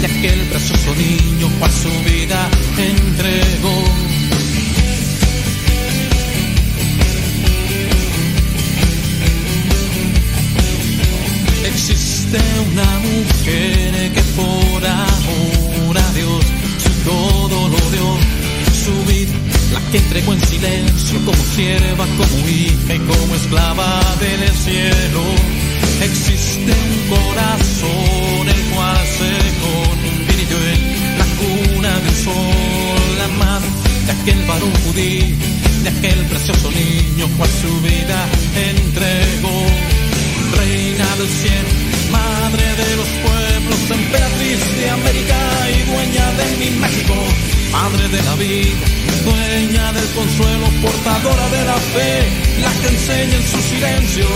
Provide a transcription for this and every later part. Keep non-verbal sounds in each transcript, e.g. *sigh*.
de aquel precioso niño cual su vida entregó. Existe una mujer que por ahora Dios su todo lo dio, su vida, la que entregó en silencio como sierva, como hija como esclava de aquel varón judío, de aquel precioso niño cual su vida entregó. Reina del cielo, madre de los pueblos, emperatriz de América y dueña de mi México, madre de la vida, dueña del consuelo, portadora de la fe, la que enseña en su silencio.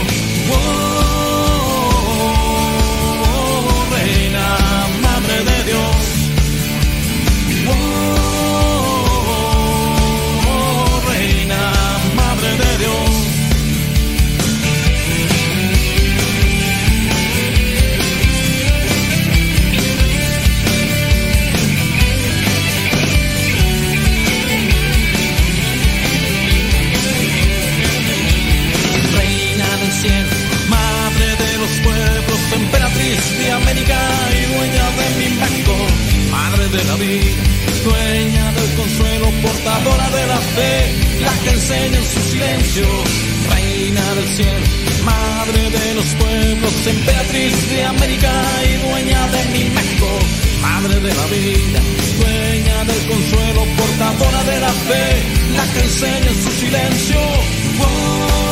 De la fe, la que enseña en su silencio, reina del cielo, madre de los pueblos, emperatriz de América y dueña de mi México, madre de la vida, dueña del consuelo, portadora de la fe, la que enseña en su silencio. Oh,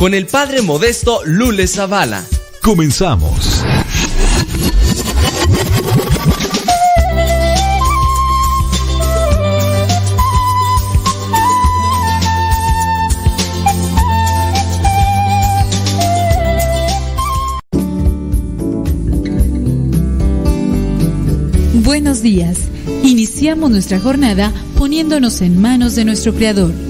con el padre modesto Lule Zavala. Comenzamos. Buenos días. Iniciamos nuestra jornada poniéndonos en manos de nuestro Creador.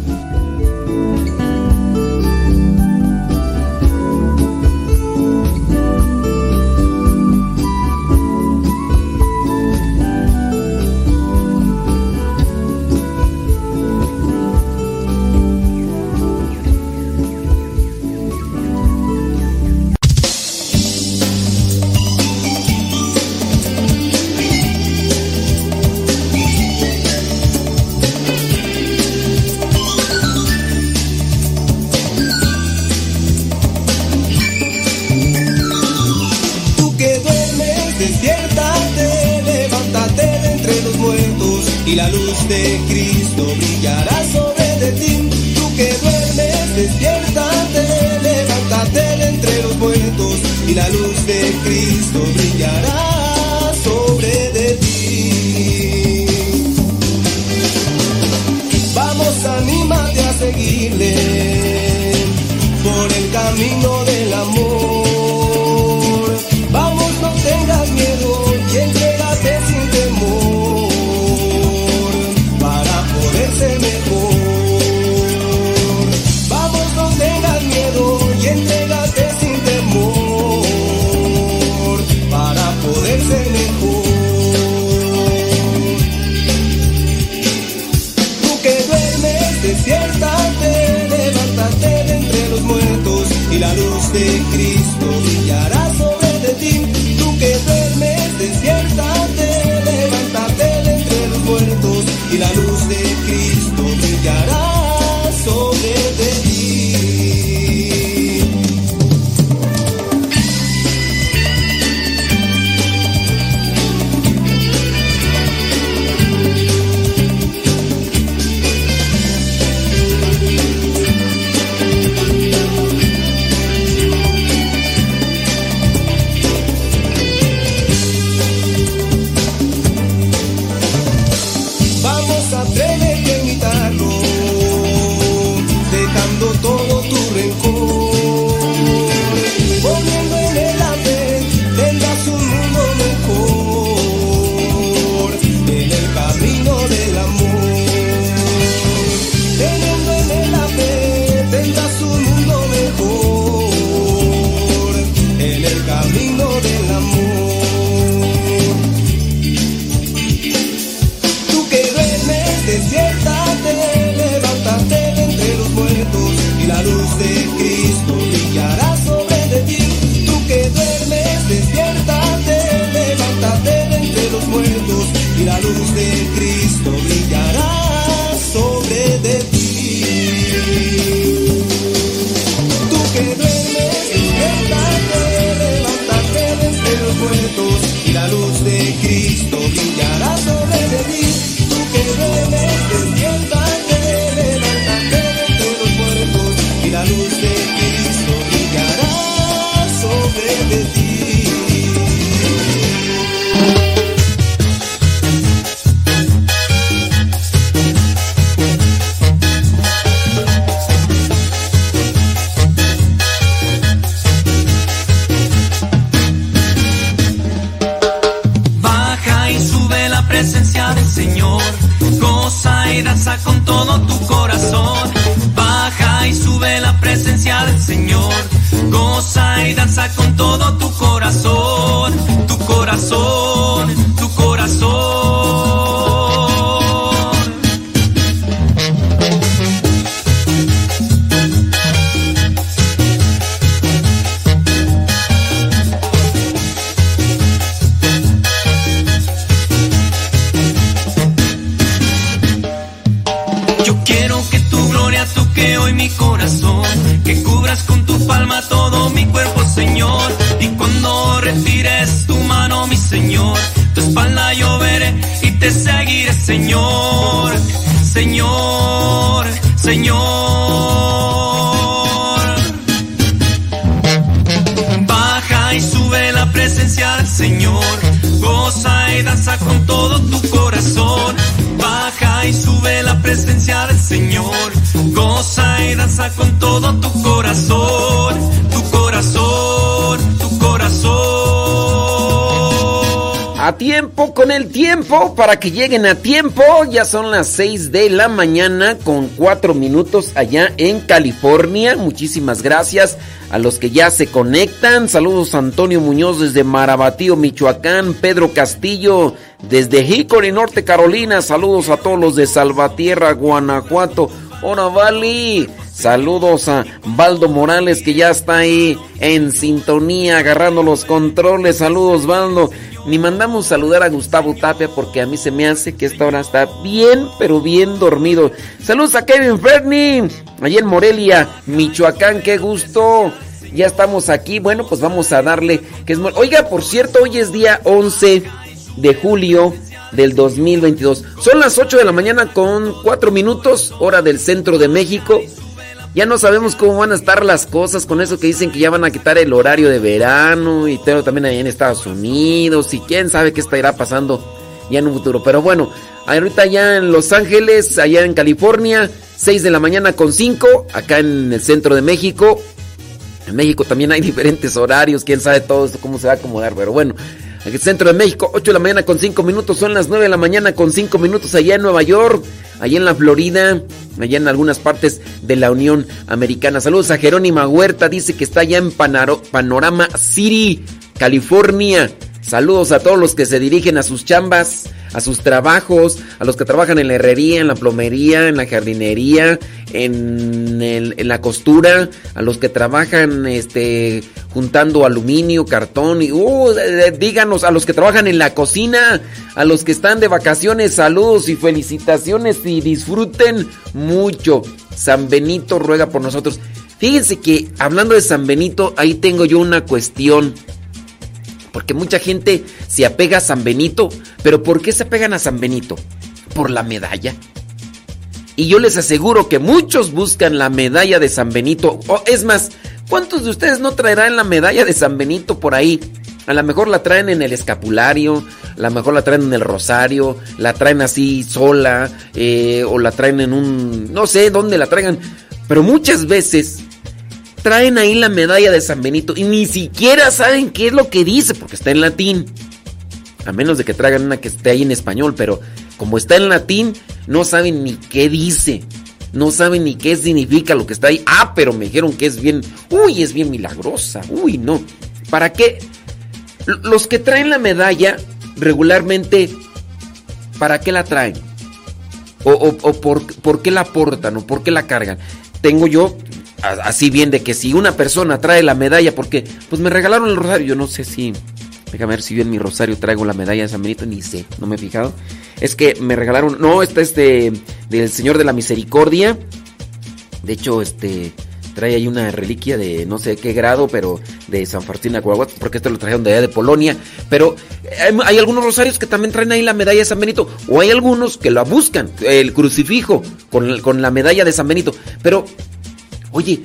Señor, Señor. Baja y sube la presencia del Señor, goza y danza con todo tu corazón. Baja y sube la presencia del Señor Goza y danza con todo tu corazón, tu corazón, A tiempo, con el tiempo, para que lleguen a tiempo. Ya son las 6 de la mañana con 4 minutos allá en California. Muchísimas gracias a los que ya se conectan. Saludos a Antonio Muñoz desde Marabatío, Michoacán. Pedro Castillo desde Hickory, Norte Carolina. Saludos a todos los de Salvatierra, Guanajuato. Hola, Vali. Saludos a Baldo Morales que ya está ahí en sintonía agarrando los controles. Saludos, Baldo. Ni mandamos saludar a Gustavo Tapia porque a mí se me hace que esta hora está bien, pero bien dormido. Saludos a Kevin Fernie, allí en Morelia, Michoacán, qué gusto. Ya estamos aquí. Bueno, pues vamos a darle que es Oiga, por cierto, hoy es día 11 de julio del 2022. Son las 8 de la mañana con 4 minutos, hora del centro de México. Ya no sabemos cómo van a estar las cosas con eso que dicen que ya van a quitar el horario de verano y también ahí en Estados Unidos y quién sabe qué estará pasando ya en un futuro. Pero bueno, ahorita ya en Los Ángeles, allá en California, 6 de la mañana con 5, acá en el centro de México. En México también hay *laughs* diferentes horarios, quién sabe todo esto cómo se va a acomodar, pero bueno. Centro de México, 8 de la mañana con 5 minutos, son las 9 de la mañana con 5 minutos allá en Nueva York, allá en la Florida, allá en algunas partes de la Unión Americana. Saludos a Jerónima Huerta, dice que está allá en Panorama City, California. Saludos a todos los que se dirigen a sus chambas, a sus trabajos, a los que trabajan en la herrería, en la plomería, en la jardinería, en, la costura, a los que trabajan este, juntando aluminio, cartón, y uh, díganos, a los que trabajan en la cocina, a los que están de vacaciones, saludos y felicitaciones y disfruten mucho. San Benito ruega por nosotros. Fíjense que hablando de San Benito, ahí tengo yo una cuestión. Porque mucha gente se apega a San Benito. Pero ¿por qué se apegan a San Benito? Por la medalla. Y yo les aseguro que muchos buscan la medalla de San Benito. Es más, ¿cuántos de ustedes no traerán la medalla de San Benito por ahí? A lo mejor la traen en el escapulario, a lo mejor la traen en el rosario, la traen así sola, eh, o la traen en un... no sé dónde la traigan. Pero muchas veces traen ahí la medalla de San Benito y ni siquiera saben qué es lo que dice porque está en latín. A menos de que traigan una que esté ahí en español, pero como está en latín, no saben ni qué dice. No saben ni qué significa lo que está ahí. Ah, pero me dijeron que es bien. Uy, es bien milagrosa. Uy, no. ¿Para qué? Los que traen la medalla regularmente, ¿para qué la traen? ¿O, por, por, qué la portan? ¿O por qué la cargan? Tengo yo así bien de que si una persona trae la medalla, porque pues me regalaron el rosario, yo no sé si, déjame ver si yo en mi rosario traigo la medalla de San Benito, ni sé, no me he fijado. Es que me regalaron, no, esta es de, del Señor de la Misericordia. De hecho, este trae ahí una reliquia de no sé qué grado, pero de San Faustín Aguaguat, porque esto lo trajeron de allá de Polonia. Pero hay, algunos rosarios que también traen ahí la medalla de San Benito, o hay algunos que la buscan, el crucifijo con, con la medalla de San Benito. Pero Oye,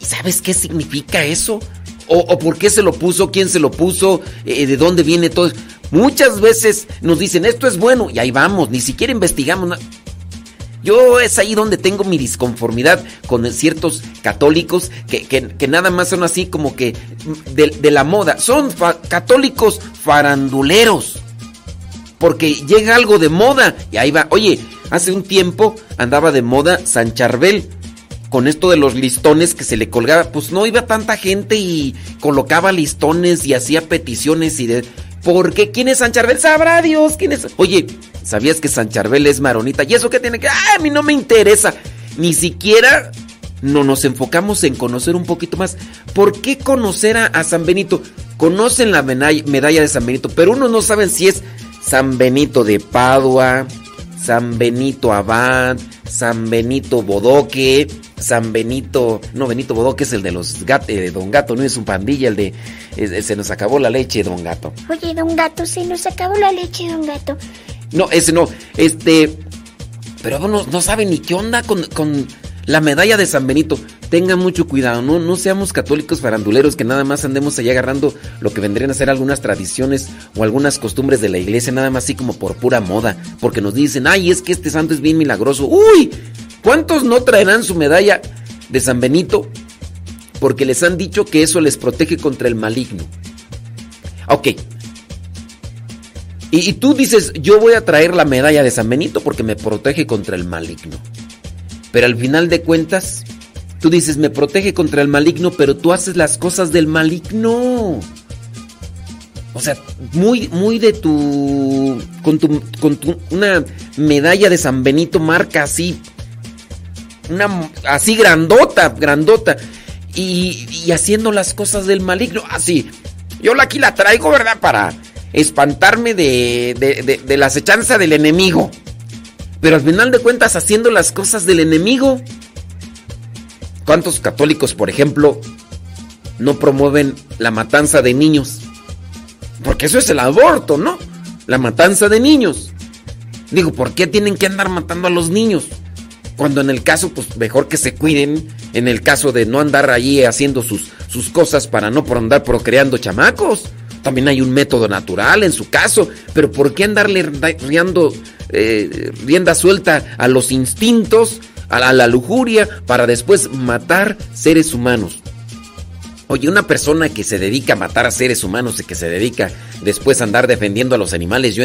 ¿y sabes qué significa eso? O, por qué se lo puso? ¿Quién se lo puso? Eh, ¿De dónde viene todo? Muchas veces nos dicen, esto es bueno, y ahí vamos, ni siquiera investigamos. Yo es ahí donde tengo mi disconformidad con ciertos católicos que, nada más son así como que de, la moda. Son católicos faranduleros. Porque llega algo de moda y ahí va. Oye, hace un tiempo andaba de moda San Charbel con esto de los listones que se le colgaba, pues no iba tanta gente y colocaba listones y hacía peticiones y de... ¿Por qué? ¿Quién es San Charbel? Sabrá Dios quién es. Oye, ¿sabías que San Charbel es maronita? ¿Y eso qué tiene que...? ¡Ah, a mí no me interesa! Ni siquiera no nos enfocamos en conocer un poquito más. ¿Por qué conocer a, San Benito? Conocen la medalla de San Benito, pero unos no saben si es San Benito de Padua, San Benito Abad, San Benito Bodoque, San Benito, no, Benito Bodoque es el de los gatos, de Don Gato, no es un pandilla, el de se nos acabó la leche, Don Gato. Oye, Don Gato, se nos acabó la leche, Don Gato. No, ese no, este, pero no, no saben ni qué onda con, con la medalla de San Benito. Tengan mucho cuidado, no, no seamos católicos faranduleros que nada más andemos allá agarrando lo que vendrían a ser algunas tradiciones o algunas costumbres de la iglesia, nada más así como por pura moda. Porque nos dicen, ay, es que este santo es bien milagroso. ¡Uy! ¿Cuántos no traerán su medalla de San Benito? Porque les han dicho que eso les protege contra el maligno. Ok. Y, y tú dices, yo voy a traer la medalla de San Benito porque me protege contra el maligno. Pero al final de cuentas, tú dices, me protege contra el maligno, pero tú haces las cosas del maligno. O sea, muy, muy de tu. Con tu. Con tu. Una medalla de San Benito marca así. Una. Así grandota, grandota. Y, haciendo las cosas del maligno. Así. Yo aquí la traigo, ¿verdad? Para espantarme de, de, de, de la acechanza del enemigo. Pero al final de cuentas haciendo las cosas del enemigo. ¿Cuántos católicos, por ejemplo, no promueven la matanza de niños? Porque eso es el aborto, ¿no? La matanza de niños. Digo, ¿por qué tienen que andar matando a los niños? Cuando en el caso, pues mejor que se cuiden, en el caso de no andar allí haciendo sus, sus cosas para no por andar procreando chamacos. También hay un método natural en su caso, pero ¿por qué andarle dando eh, rienda suelta a los instintos, a la, lujuria, para después matar seres humanos? Oye, una persona que se dedica a matar a seres humanos y que se dedica después a andar defendiendo a los animales, yo,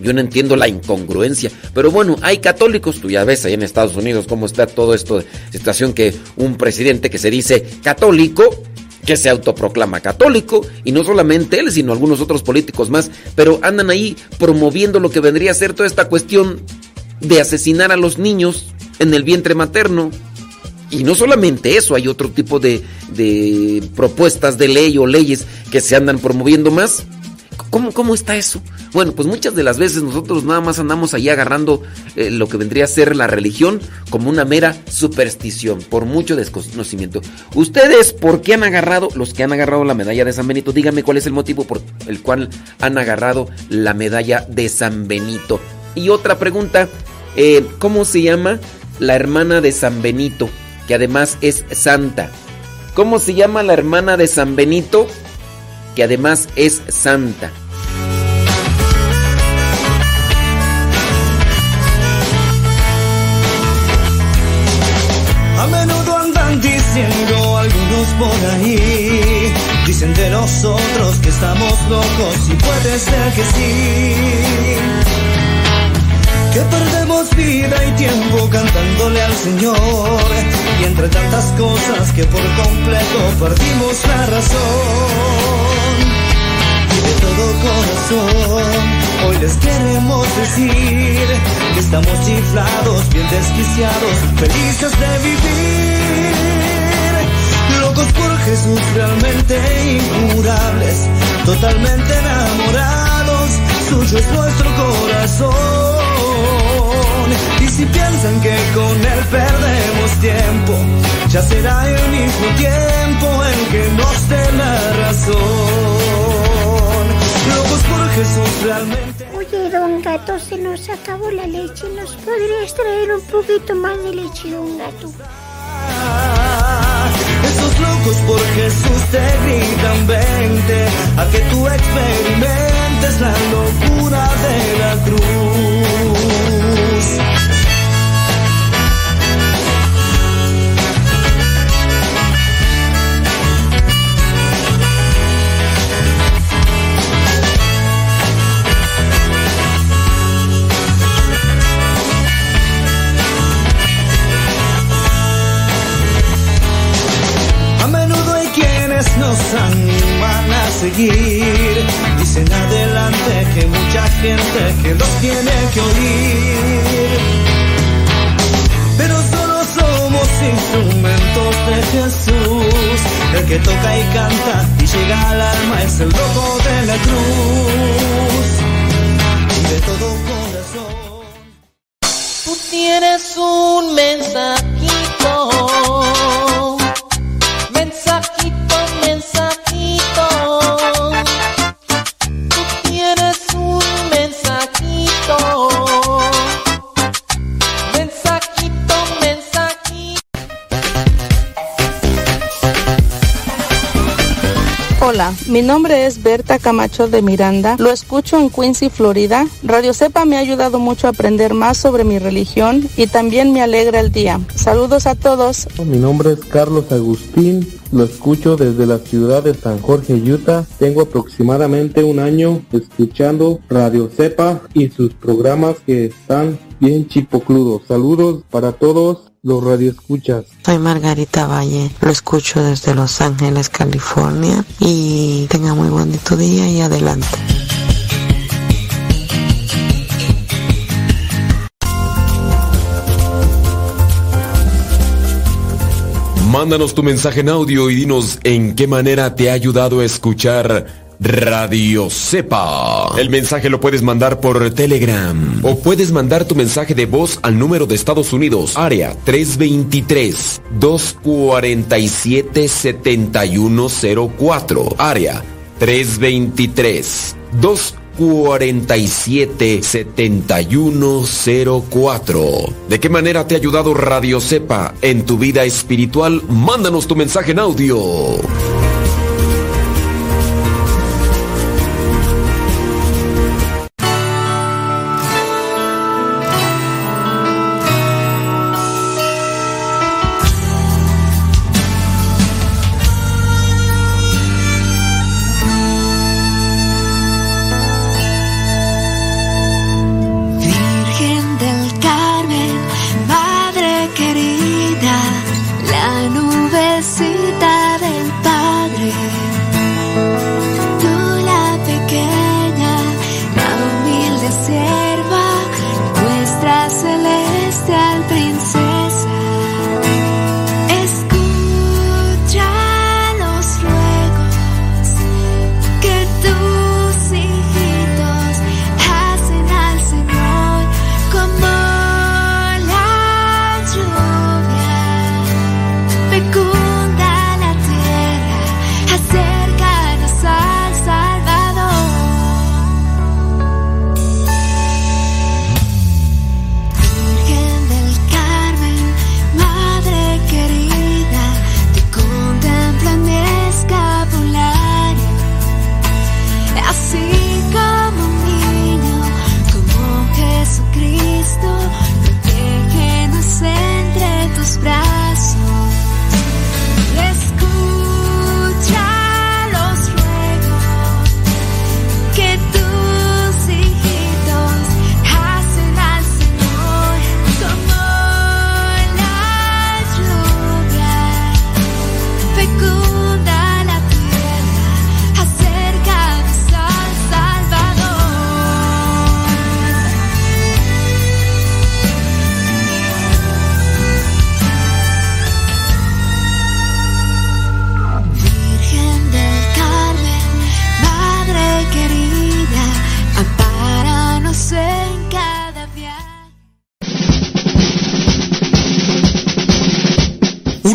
yo no entiendo la incongruencia. Pero bueno, hay católicos, tú ya ves ahí en Estados Unidos cómo está todo esto situación que un presidente que se dice católico que se autoproclama católico, y no solamente él, sino algunos otros políticos más, pero andan ahí promoviendo lo que vendría a ser toda esta cuestión de asesinar a los niños en el vientre materno. Y no solamente eso, hay otro tipo de, propuestas de ley o leyes que se andan promoviendo más. ¿Cómo, ¿Cómo está eso? Bueno, pues muchas de las veces nosotros nada más andamos ahí agarrando eh, lo que vendría a ser la religión como una mera superstición, por mucho desconocimiento. Ustedes, ¿por qué han agarrado, los que han agarrado la medalla de San Benito? Díganme cuál es el motivo por el cual han agarrado la medalla de San Benito. Y otra pregunta, eh, ¿cómo se llama la hermana de San Benito, que además es santa? ¿Cómo se llama la hermana de San Benito, que además es santa? diciendo algunos por ahí. Dicen de nosotros que estamos locos y puede ser que sí. Que perdemos vida y tiempo cantándole al Señor. Entre tantas cosas que por completo perdimos la razón. Y de todo corazón, hoy les queremos decir que estamos chiflados, bien desquiciados, felices de vivir por Jesús realmente incurables, totalmente enamorados, suyo es nuestro corazón. Y si piensan que con él perdemos tiempo, ya será el mismo tiempo en que nos dé la razón. Locos por Jesús realmente. Oye, don gato, se nos acabó la leche. ¿Nos podrías traer un poquito más de leche, don gato? Esos locos por Jesús te gritan vente a que tú experimentes la locura de la cruz. Animan a seguir. Dicen adelante que mucha gente que los tiene que oír. Pero solo somos instrumentos de Jesús. El que toca y canta y llega al alma es el rojo de la cruz. Y de todo corazón. Tú tienes un mensajito mi nombre es Berta Camacho de Miranda. Lo escucho en Quincy, Florida. Radio Cepa me ha ayudado mucho a aprender más sobre mi religión y también me alegra el día. Saludos a todos. Mi nombre es Carlos Agustín. Lo escucho desde la ciudad de San Jorge, Utah. Tengo aproximadamente un año escuchando Radio Cepa y sus programas que están bien chipocludos. Saludos para todos los radioescuchas. Soy Margarita Valle, lo escucho desde Los Ángeles, California y tenga muy bonito día y adelante. Mándanos tu mensaje en audio y dinos en qué manera te ha ayudado a escuchar Radio Cepa. El mensaje lo puedes mandar por Telegram o puedes mandar tu mensaje de voz al número de Estados Unidos, área 323 247 7104, área 323 247 7104. ¿De qué manera te ha ayudado Radio Cepa en tu vida espiritual? Mándanos tu mensaje en audio.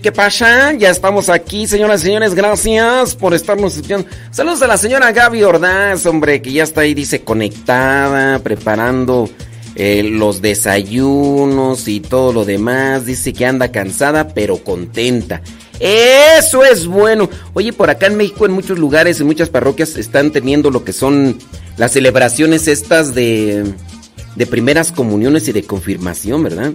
¿Qué pasa? Ya estamos aquí, señoras y señores. Gracias por estarnos escuchando. Saludos a la señora Gaby Ordaz, hombre, que ya está ahí, dice, conectada, preparando eh, los desayunos y todo lo demás. Dice que anda cansada, pero contenta. Eso es bueno. Oye, por acá en México, en muchos lugares, en muchas parroquias, están teniendo lo que son las celebraciones estas de, de primeras comuniones y de confirmación, ¿verdad?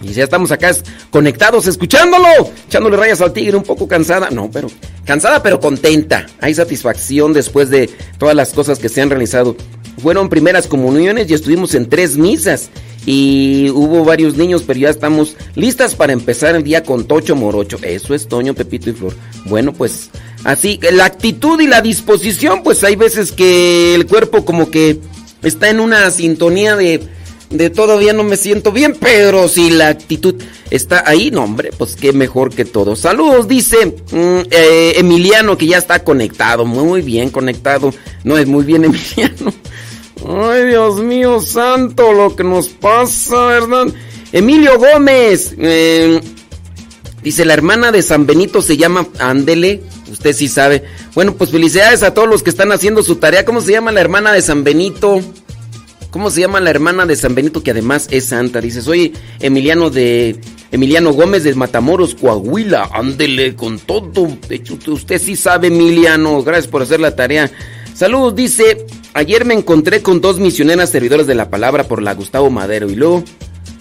Y ya estamos acá conectados, escuchándolo, echándole rayas al tigre, un poco cansada. No, pero cansada, pero contenta. Hay satisfacción después de todas las cosas que se han realizado. Fueron primeras comuniones y estuvimos en tres misas. Y hubo varios niños, pero ya estamos listas para empezar el día con Tocho Morocho. Eso es Toño, Pepito y Flor. Bueno, pues así, la actitud y la disposición, pues hay veces que el cuerpo como que está en una sintonía de, de todavía no me siento bien, pero si la actitud está ahí, no hombre, pues qué mejor que todo. Saludos, dice mm, eh, Emiliano que ya está conectado, muy bien conectado. No es muy bien *laughs* Emiliano. Ay, Dios mío santo, lo que nos pasa, ¿verdad? Emilio Gómez. Eh, dice, la hermana de San Benito se llama Andele. Usted sí sabe. Bueno, pues felicidades a todos los que están haciendo su tarea. ¿Cómo se llama la hermana de San Benito? ¿Cómo se llama la hermana de San Benito que además es santa? Dice, soy Emiliano de Emiliano Gómez de Matamoros, Coahuila. Ándele con todo. De hecho, usted sí sabe, Emiliano. Gracias por hacer la tarea. Saludos, dice Ayer me encontré con dos misioneras servidoras de la palabra por la Gustavo Madero. ¿Y luego?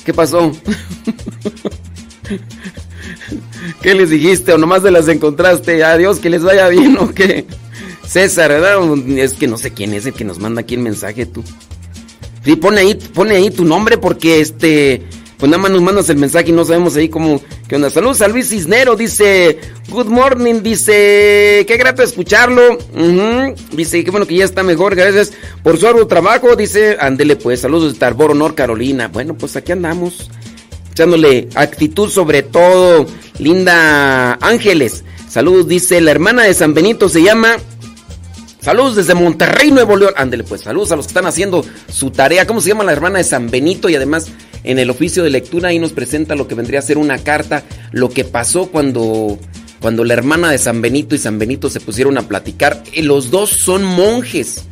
¿Qué pasó? *laughs* ¿Qué les dijiste? ¿O nomás de las encontraste? Adiós, que les vaya bien o qué. César, ¿verdad? Es que no sé quién es el que nos manda aquí el mensaje, tú. Sí, pone ahí, pone ahí tu nombre porque este pues nada más nos mandas el mensaje y no sabemos ahí cómo, qué onda. Saludos a Luis Cisnero, dice, good morning, dice, qué grato escucharlo. Dice, qué bueno que ya está mejor, gracias por su arduo trabajo. Dice, ándele pues, saludos de Tarboro, North Carolina. Bueno, pues aquí andamos, echándole actitud sobre todo. Linda Ángeles, saludos, dice, la hermana de San Benito se llama... Saludos desde Monterrey, Nuevo León. Ándele pues, saludos a los que están haciendo su tarea. ¿Cómo se llama la hermana de San Benito? Y además en el oficio de lectura ahí nos presenta lo que vendría a ser una carta, lo que pasó cuando, cuando la hermana de San Benito y San Benito se pusieron a platicar. Eh, los dos son monjes.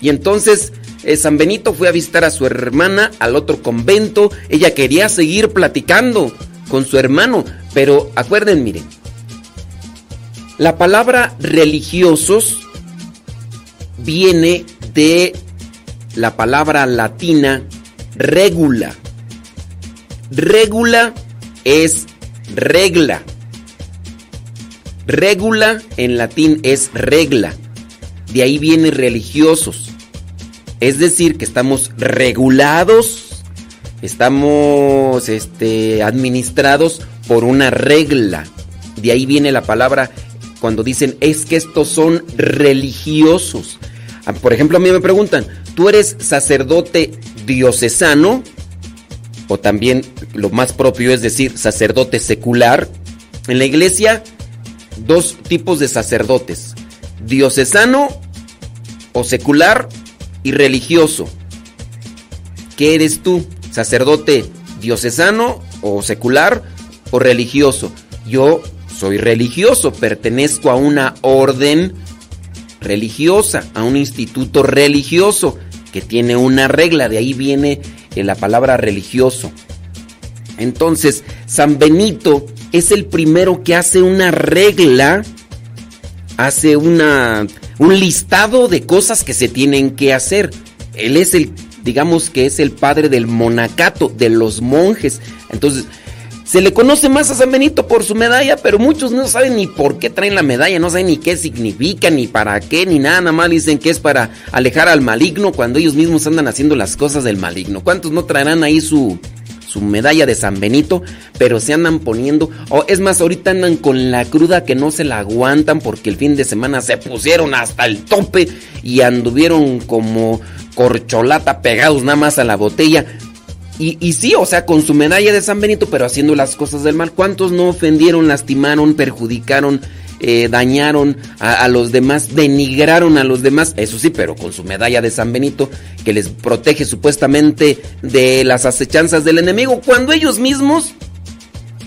Y entonces eh, San Benito fue a visitar a su hermana al otro convento. Ella quería seguir platicando con su hermano. Pero acuerden, miren, la palabra religiosos viene de la palabra latina regula. Regula es regla. Regula en latín es regla. De ahí viene religiosos. Es decir, que estamos regulados, estamos este, administrados por una regla. De ahí viene la palabra cuando dicen es que estos son religiosos. Ah, por ejemplo, a mí me preguntan, ¿tú eres sacerdote diocesano? o también lo más propio es decir sacerdote secular. En la iglesia, dos tipos de sacerdotes, diocesano o secular y religioso. ¿Qué eres tú? ¿Sacerdote diocesano o secular o religioso? Yo soy religioso, pertenezco a una orden religiosa, a un instituto religioso que tiene una regla, de ahí viene en la palabra religioso. Entonces, San Benito es el primero que hace una regla, hace una, un listado de cosas que se tienen que hacer. Él es el, digamos que es el padre del monacato, de los monjes. Entonces, se le conoce más a San Benito por su medalla, pero muchos no saben ni por qué traen la medalla, no saben ni qué significa, ni para qué, ni nada, nada más dicen que es para alejar al maligno cuando ellos mismos andan haciendo las cosas del maligno. ¿Cuántos no traerán ahí su, su medalla de San Benito, pero se andan poniendo, o es más, ahorita andan con la cruda que no se la aguantan porque el fin de semana se pusieron hasta el tope y anduvieron como corcholata pegados nada más a la botella. Y, sí, o sea, con su medalla de San Benito, pero haciendo las cosas del mal. ¿Cuántos no ofendieron, lastimaron, perjudicaron, eh, dañaron a, los demás, denigraron a los demás? Eso sí, pero con su medalla de San Benito, que les protege supuestamente de las acechanzas del enemigo, cuando ellos mismos,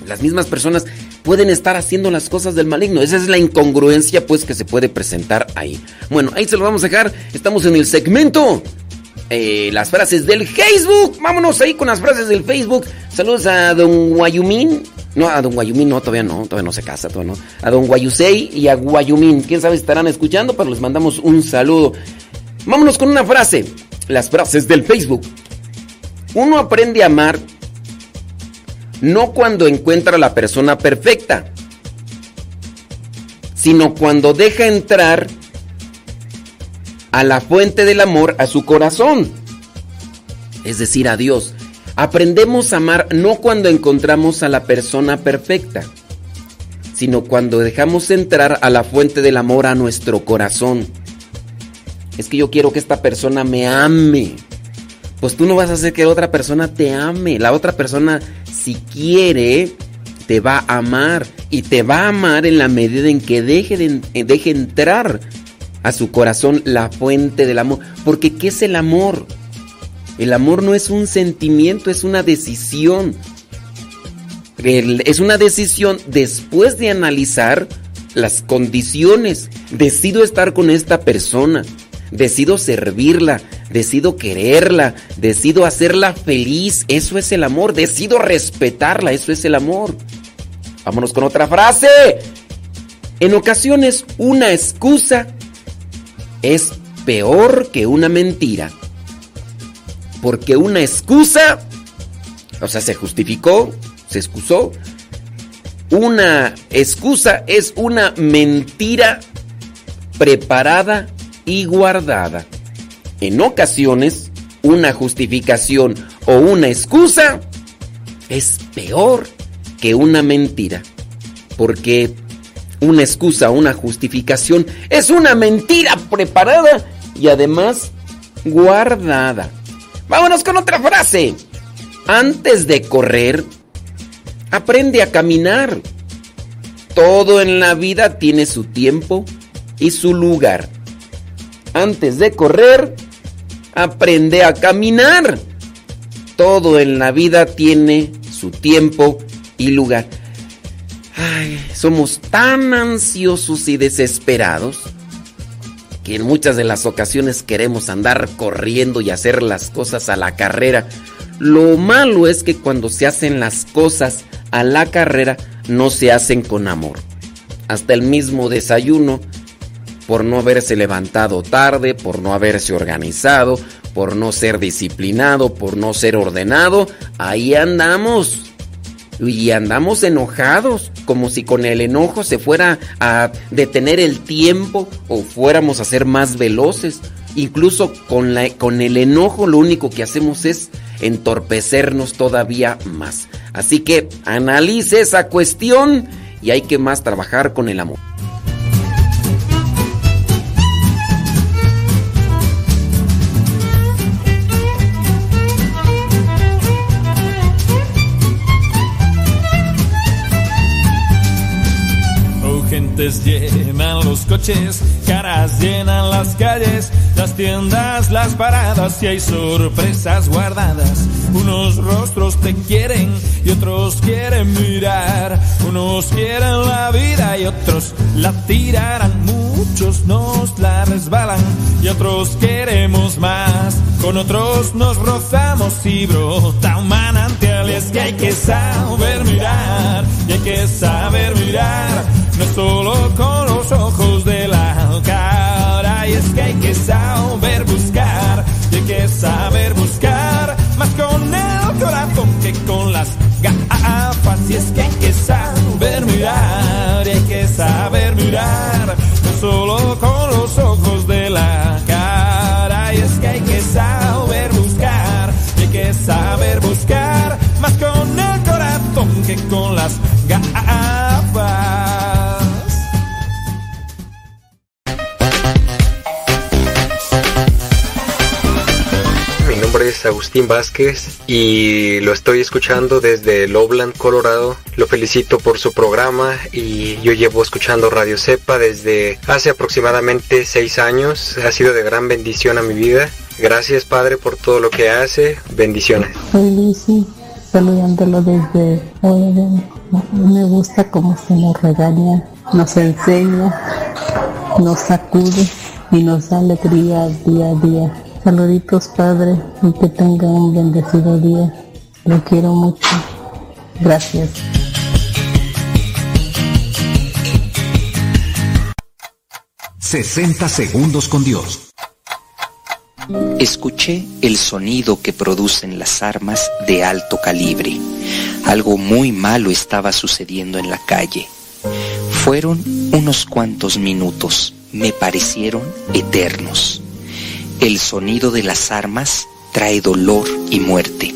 las mismas personas, pueden estar haciendo las cosas del maligno. Esa es la incongruencia, pues, que se puede presentar ahí. Bueno, ahí se lo vamos a dejar. Estamos en el segmento eh, las frases del Facebook. Vámonos ahí con las frases del Facebook. Saludos a don Guayumín. No, a don Guayumín no, todavía no, todavía no se casa, todavía no. A don Guayusei y a Guayumín, quién sabe si estarán escuchando, pero les mandamos un saludo. Vámonos con una frase, las frases del Facebook. Uno aprende a amar no cuando encuentra a la persona perfecta, sino cuando deja entrar a la fuente del amor a su corazón, es decir, a Dios. Aprendemos a amar no cuando encontramos a la persona perfecta, sino cuando dejamos entrar a la fuente del amor a nuestro corazón. Es que yo quiero que esta persona me ame. Pues tú no vas a hacer que la otra persona te ame. La otra persona, si quiere, te va a amar. Y te va a amar en la medida en que deje, de, deje entrar a su corazón la fuente del amor. Porque ¿qué es el amor? El amor no es un sentimiento, es una decisión. es una decisión después de analizar las condiciones. Decido estar con esta persona. Decido servirla. Decido quererla. Decido hacerla feliz. Eso es el amor. Decido respetarla. Eso es el amor. Vámonos con otra frase. En ocasiones una excusa es peor que una mentira. Porque una excusa, o sea, se justificó, se excusó. Una excusa es una mentira preparada y guardada. En ocasiones, una justificación o una excusa es peor que una mentira. Porque una excusa una justificación es una mentira preparada y además guardada. Vámonos con otra frase. Antes de correr, aprende a caminar. Todo en la vida tiene su tiempo y su lugar. Antes de correr, aprende a caminar. Todo en la vida tiene su tiempo y lugar. Somos tan ansiosos y desesperados que en muchas de las ocasiones queremos andar corriendo y hacer las cosas a la carrera. Lo malo es que cuando se hacen las cosas a la carrera no se hacen con amor. Hasta el mismo desayuno, por no haberse levantado tarde, por no haberse organizado, por no ser disciplinado, por no ser ordenado, ahí andamos y andamos enojados, como si con el enojo se fuera a detener el tiempo o fuéramos a ser más veloces. Incluso con, la, con el enojo lo único que hacemos es entorpecernos todavía más. Así que analice esa cuestión y hay que más trabajar con el amor. Llenan los coches, caras llenan las calles, las tiendas, las paradas y hay sorpresas guardadas. Unos rostros te quieren y otros quieren mirar. Unos quieren la vida y otros la tirarán. Muchos nos la resbalan y otros queremos más. Con otros nos rozamos y brota un manantial. es que hay que saber mirar y hay que saber mirar no solo con los ojos de la cara. Y es que hay que saber buscar, hay que saber buscar, más con el corazón que con las gafas. Y es que hay que saber mirar, hay que saber mirar, no solo con los ojos de la cara. Y es que hay que saber buscar, y hay que saber buscar, más con el corazón que con las Agustín Vázquez y lo estoy escuchando desde Lowland, Colorado. Lo felicito por su programa y yo llevo escuchando Radio Cepa desde hace aproximadamente seis años. Ha sido de gran bendición a mi vida. Gracias Padre por todo lo que hace. Bendiciones. Soy Lucy, saludándolo desde Oregon. Me gusta cómo se nos regaña, nos enseña, nos sacude y nos da alegría día a día. Saluditos Padre y que tenga un bendecido día. Lo quiero mucho. Gracias. ...60 segundos con Dios. Escuché el sonido que producen las armas de alto calibre. Algo muy malo estaba sucediendo en la calle. Fueron unos cuantos minutos, me parecieron eternos. El sonido de las armas trae dolor y muerte.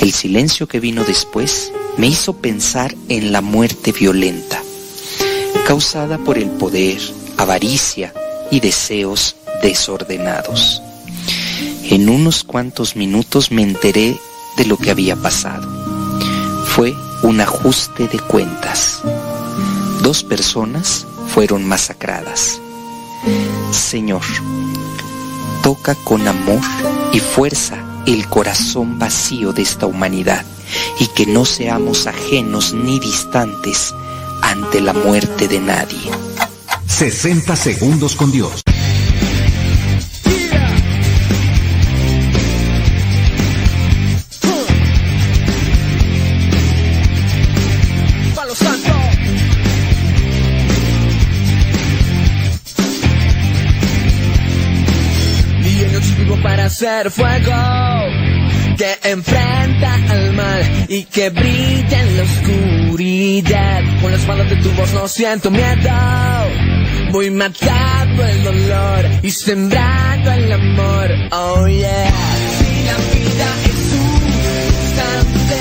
El silencio que vino después me hizo pensar en la muerte violenta, causada por el poder, avaricia y deseos desordenados. En unos cuantos minutos me enteré de lo que había pasado. Fue un ajuste de cuentas. Dos personas fueron masacradas. Señor, toca con amor y fuerza el corazón vacío de esta humanidad y que no seamos ajenos ni distantes ante la muerte de nadie. 60 segundos con Dios. Hacer fuego que enfrenta al mal y que brilla en la oscuridad. Con las manos de tu voz no siento miedo. Voy matando el dolor y sembrando el amor. Oh yeah. Si la vida es un instante,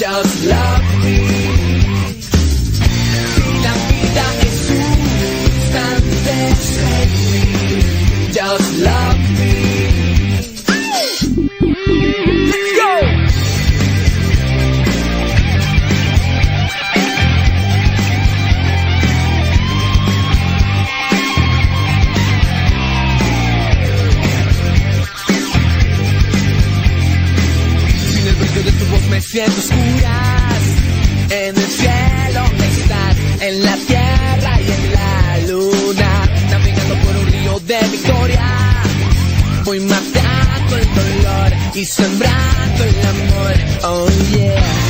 just love me. Si la vida es un instante, just love me. Me siento oscuras. En el cielo estás, en la tierra y en la luna. Navegando por un río de victoria. Voy matando el dolor y sembrando el amor. Oh yeah.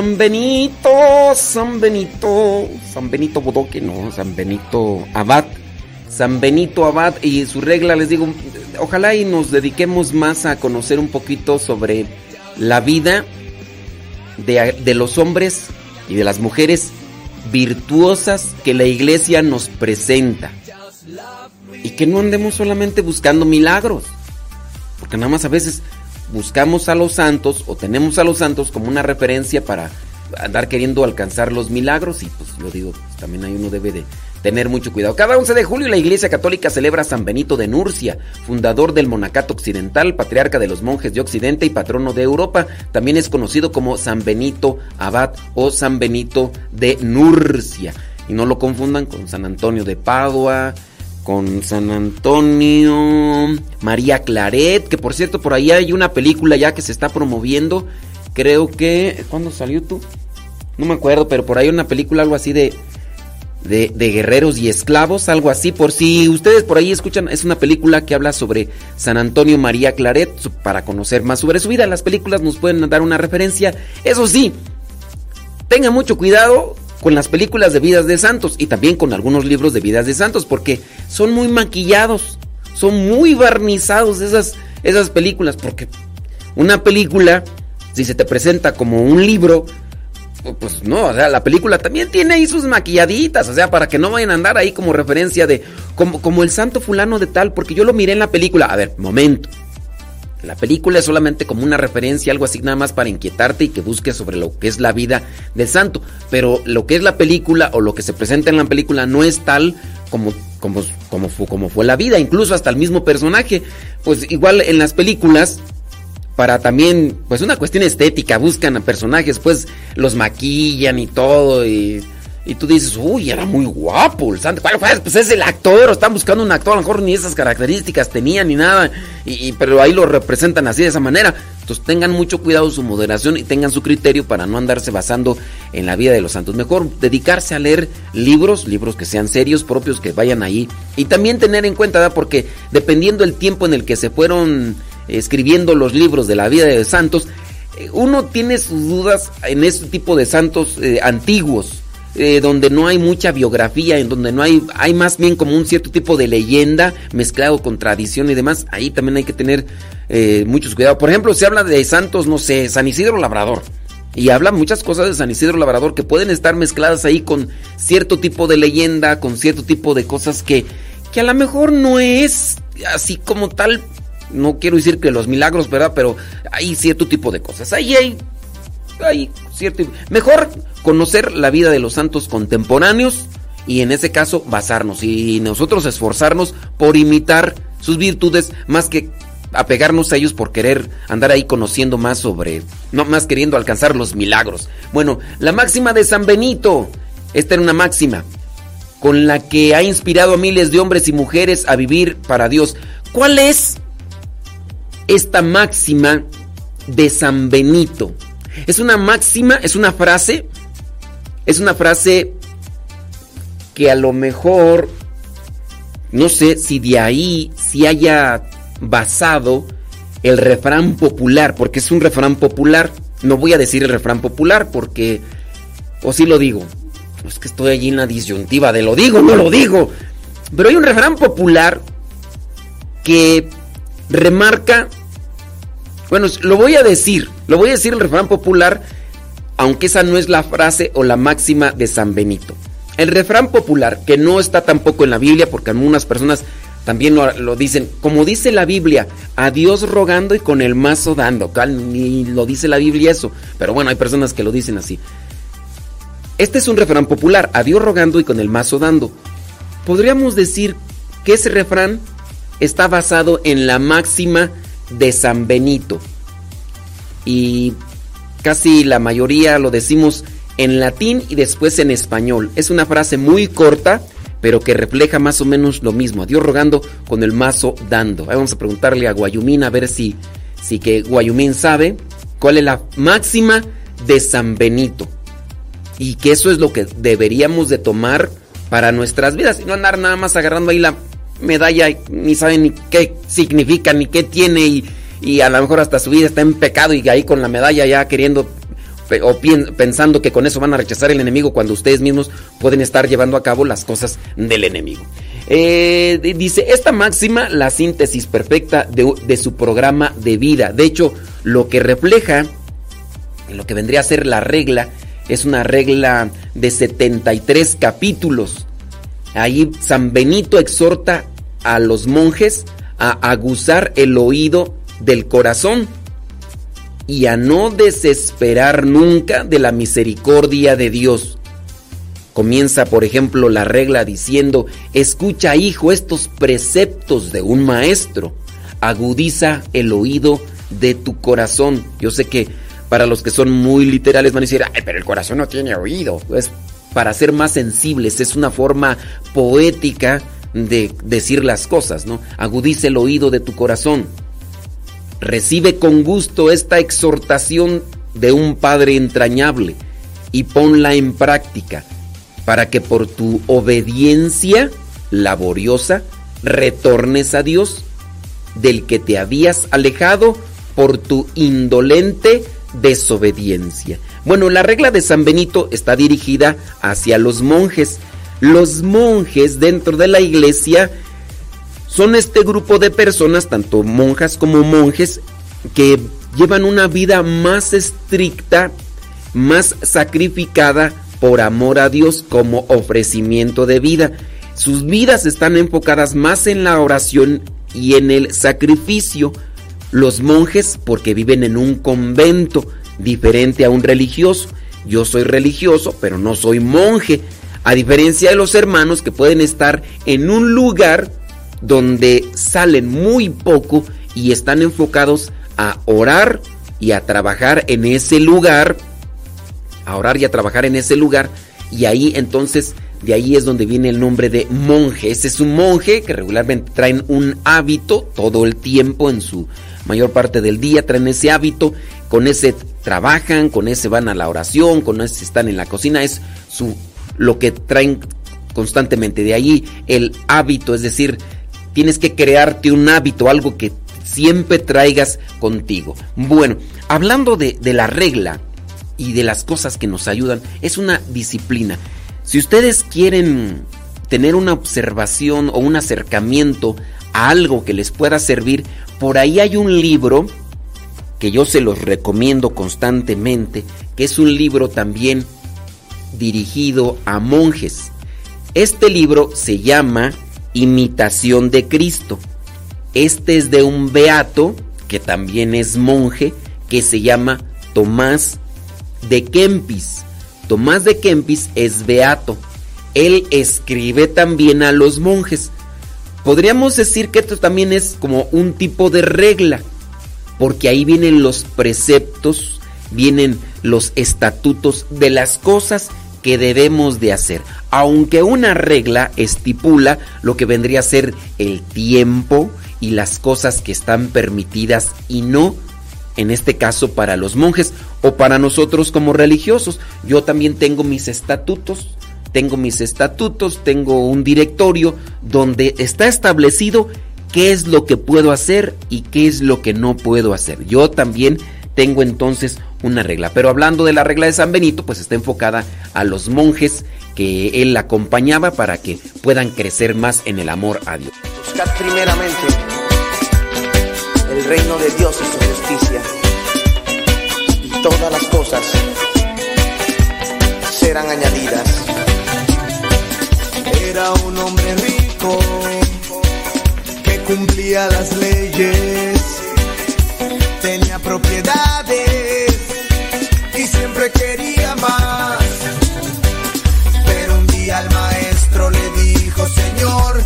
San Benito, San Benito, San Benito Bodoque, no, San Benito Abad, San Benito Abad y su regla, les digo, ojalá y nos dediquemos más a conocer un poquito sobre la vida de, de los hombres y de las mujeres virtuosas que la iglesia nos presenta. Y que no andemos solamente buscando milagros. Porque nada más a veces buscamos a los santos o tenemos a los santos como una referencia para andar queriendo alcanzar los milagros y pues lo digo, pues, también ahí uno debe de tener mucho cuidado. Cada 11 de julio la Iglesia Católica celebra a San Benito de Nurcia, fundador del Monacato Occidental, patriarca de los monjes de Occidente y patrono de Europa. También es conocido como San Benito Abad o San Benito de Nurcia. Y no lo confundan con San Antonio de Padua, con San Antonio, María Claret, que por cierto por ahí hay una película ya que se está promoviendo. Creo que... ¿Cuándo salió tú? no me acuerdo, pero por ahí una película, algo así de, de, de, guerreros y esclavos, algo así. Por si ustedes por ahí escuchan, es una película que habla sobre San Antonio María Claret, para conocer más sobre su vida. Las películas nos pueden dar una referencia. Eso sí, tengan mucho cuidado con las películas de vidas de santos y también con algunos libros de vidas de santos, porque son muy maquillados, son muy barnizados esas, esas películas, porque una película, si se te presenta como un libro, pues no, o sea, la película también tiene ahí sus maquilladitas, o sea, para que no vayan a andar ahí como referencia de, como, como el santo fulano de tal, porque yo lo miré en la película. A ver, momento. La película es solamente como una referencia, algo así nada más para inquietarte y que busques sobre lo que es la vida del santo. Pero lo que es la película o lo que se presenta en la película no es tal como, como, como, fue, como fue la vida, incluso hasta el mismo personaje. Pues igual en las películas para también, pues una cuestión estética, buscan a personajes, pues los maquillan y todo, y, y tú dices, uy, era muy guapo el santo. Pues es el actor, están buscando un actor, a lo mejor ni esas características tenía ni nada, y, pero ahí lo representan así de esa manera. Entonces tengan mucho cuidado su moderación y tengan su criterio para no andarse basando en la vida de los santos. Mejor dedicarse a leer libros, libros que sean serios, propios, que vayan ahí. Y también tener en cuenta, porque dependiendo el tiempo en el que se fueron escribiendo los libros de la vida de santos, eh, uno tiene sus dudas en este tipo de santos eh, antiguos, eh, donde no hay mucha biografía, en donde no hay, hay más bien como un cierto tipo de leyenda mezclado con tradición y demás. Ahí también hay que tener muchos cuidados. Por ejemplo, se habla de santos, no sé, San Isidro Labrador. Y habla muchas cosas de San Isidro Labrador que pueden estar mezcladas ahí con cierto tipo de leyenda, con cierto tipo de cosas que, que a lo mejor no es así como tal no quiero decir que los milagros, ¿verdad? Pero hay cierto tipo de cosas. Ahí hay, hay cierto... Mejor conocer la vida de los santos contemporáneos y en ese caso basarnos y nosotros esforzarnos por imitar sus virtudes más que apegarnos a ellos por querer andar ahí conociendo más sobre, no más queriendo alcanzar los milagros. Bueno, la máxima de San Benito, esta era una máxima con la que ha inspirado a miles de hombres y mujeres a vivir para Dios. ¿Cuál es esta máxima de San Benito. Es una máxima, es una frase, es una frase que a lo mejor, no sé si de ahí, si haya basado el refrán popular, porque es un refrán popular. No voy a decir el refrán popular porque, o si lo digo, es que estoy allí en la disyuntiva de lo digo, no lo digo. Pero hay un refrán popular que remarca bueno, lo voy a decir, lo voy a decir el refrán popular, aunque esa no es la frase o la máxima de San Benito. El refrán popular, que no está tampoco en la Biblia, porque algunas personas también lo, dicen, como dice la Biblia, a Dios rogando y con el mazo dando. Ni lo dice la Biblia eso, pero bueno, hay personas que lo dicen así. Este es un refrán popular, a Dios rogando y con el mazo dando. Podríamos decir que ese refrán está basado en la máxima de San Benito. Y casi la mayoría lo decimos en latín y después en español. Es una frase muy corta, pero que refleja más o menos lo mismo. Dios rogando con el mazo dando. vamos a preguntarle a Guayumín a ver si, si que Guayumín sabe cuál es la máxima de San Benito. Y que eso es lo que deberíamos de tomar para nuestras vidas y no andar nada más agarrando ahí la medalla ni saben ni qué significa, ni qué tiene y, y, a lo mejor hasta su vida está en pecado y ahí con la medalla ya queriendo o pensando que con eso van a rechazar el enemigo cuando ustedes mismos pueden estar llevando a cabo las cosas del enemigo. Eh, dice, esta máxima, la síntesis perfecta de, de su programa de vida. De hecho, lo que refleja, lo que vendría a ser la regla, es una regla de 73 capítulos Ahí San Benito exhorta a los monjes a aguzar el oído del corazón y a no desesperar nunca de la misericordia de Dios. Comienza, por ejemplo, la regla diciendo, escucha hijo estos preceptos de un maestro, agudiza el oído de tu corazón. Yo sé que para los que son muy literales van a decir, ay, pero el corazón no tiene oído. Es para ser más sensibles, es una forma poética de decir las cosas, ¿no? Agudice el oído de tu corazón. Recibe con gusto esta exhortación de un Padre entrañable y ponla en práctica para que por tu obediencia laboriosa retornes a Dios del que te habías alejado por tu indolente desobediencia. Bueno, la regla de San Benito está dirigida hacia los monjes. Los monjes dentro de la iglesia son este grupo de personas, tanto monjas como monjes, que llevan una vida más estricta, más sacrificada por amor a Dios como ofrecimiento de vida. Sus vidas están enfocadas más en la oración y en el sacrificio. Los monjes porque viven en un convento diferente a un religioso. Yo soy religioso, pero no soy monje. A diferencia de los hermanos que pueden estar en un lugar donde salen muy poco y están enfocados a orar y a trabajar en ese lugar, a orar y a trabajar en ese lugar, y ahí entonces, de ahí es donde viene el nombre de monje. Ese es un monje que regularmente traen un hábito todo el tiempo en su mayor parte del día, traen ese hábito, con ese trabajan, con ese van a la oración, con ese están en la cocina, es su lo que traen constantemente. De ahí el hábito, es decir, tienes que crearte un hábito, algo que siempre traigas contigo. Bueno, hablando de, de, la regla y de las cosas que nos ayudan, es una disciplina. Si ustedes quieren tener una observación o un acercamiento a algo que les pueda servir, por ahí hay un libro que yo se los recomiendo constantemente, que es un libro también dirigido a monjes. Este libro se llama Imitación de Cristo. Este es de un beato, que también es monje, que se llama Tomás de Kempis. Tomás de Kempis es beato. Él escribe también a los monjes. Podríamos decir que esto también es como un tipo de regla, porque ahí vienen los preceptos, vienen los estatutos de las cosas que debemos de hacer. Aunque una regla estipula lo que vendría a ser el tiempo y las cosas que están permitidas y no, en este caso para los monjes o para nosotros como religiosos. Yo también tengo mis estatutos, tengo mis estatutos, tengo un directorio donde está establecido qué es lo que puedo hacer y qué es lo que no puedo hacer. Yo también tengo entonces una regla. Pero hablando de la regla de San Benito, pues está enfocada a los monjes que él acompañaba para que puedan crecer más en el amor a Dios. Buscad primeramente el reino de Dios y su justicia, y todas las cosas serán añadidas. Era un hombre rico que cumplía las leyes, tenía propiedades y siempre quería más. Pero un día el maestro le dijo, Señor,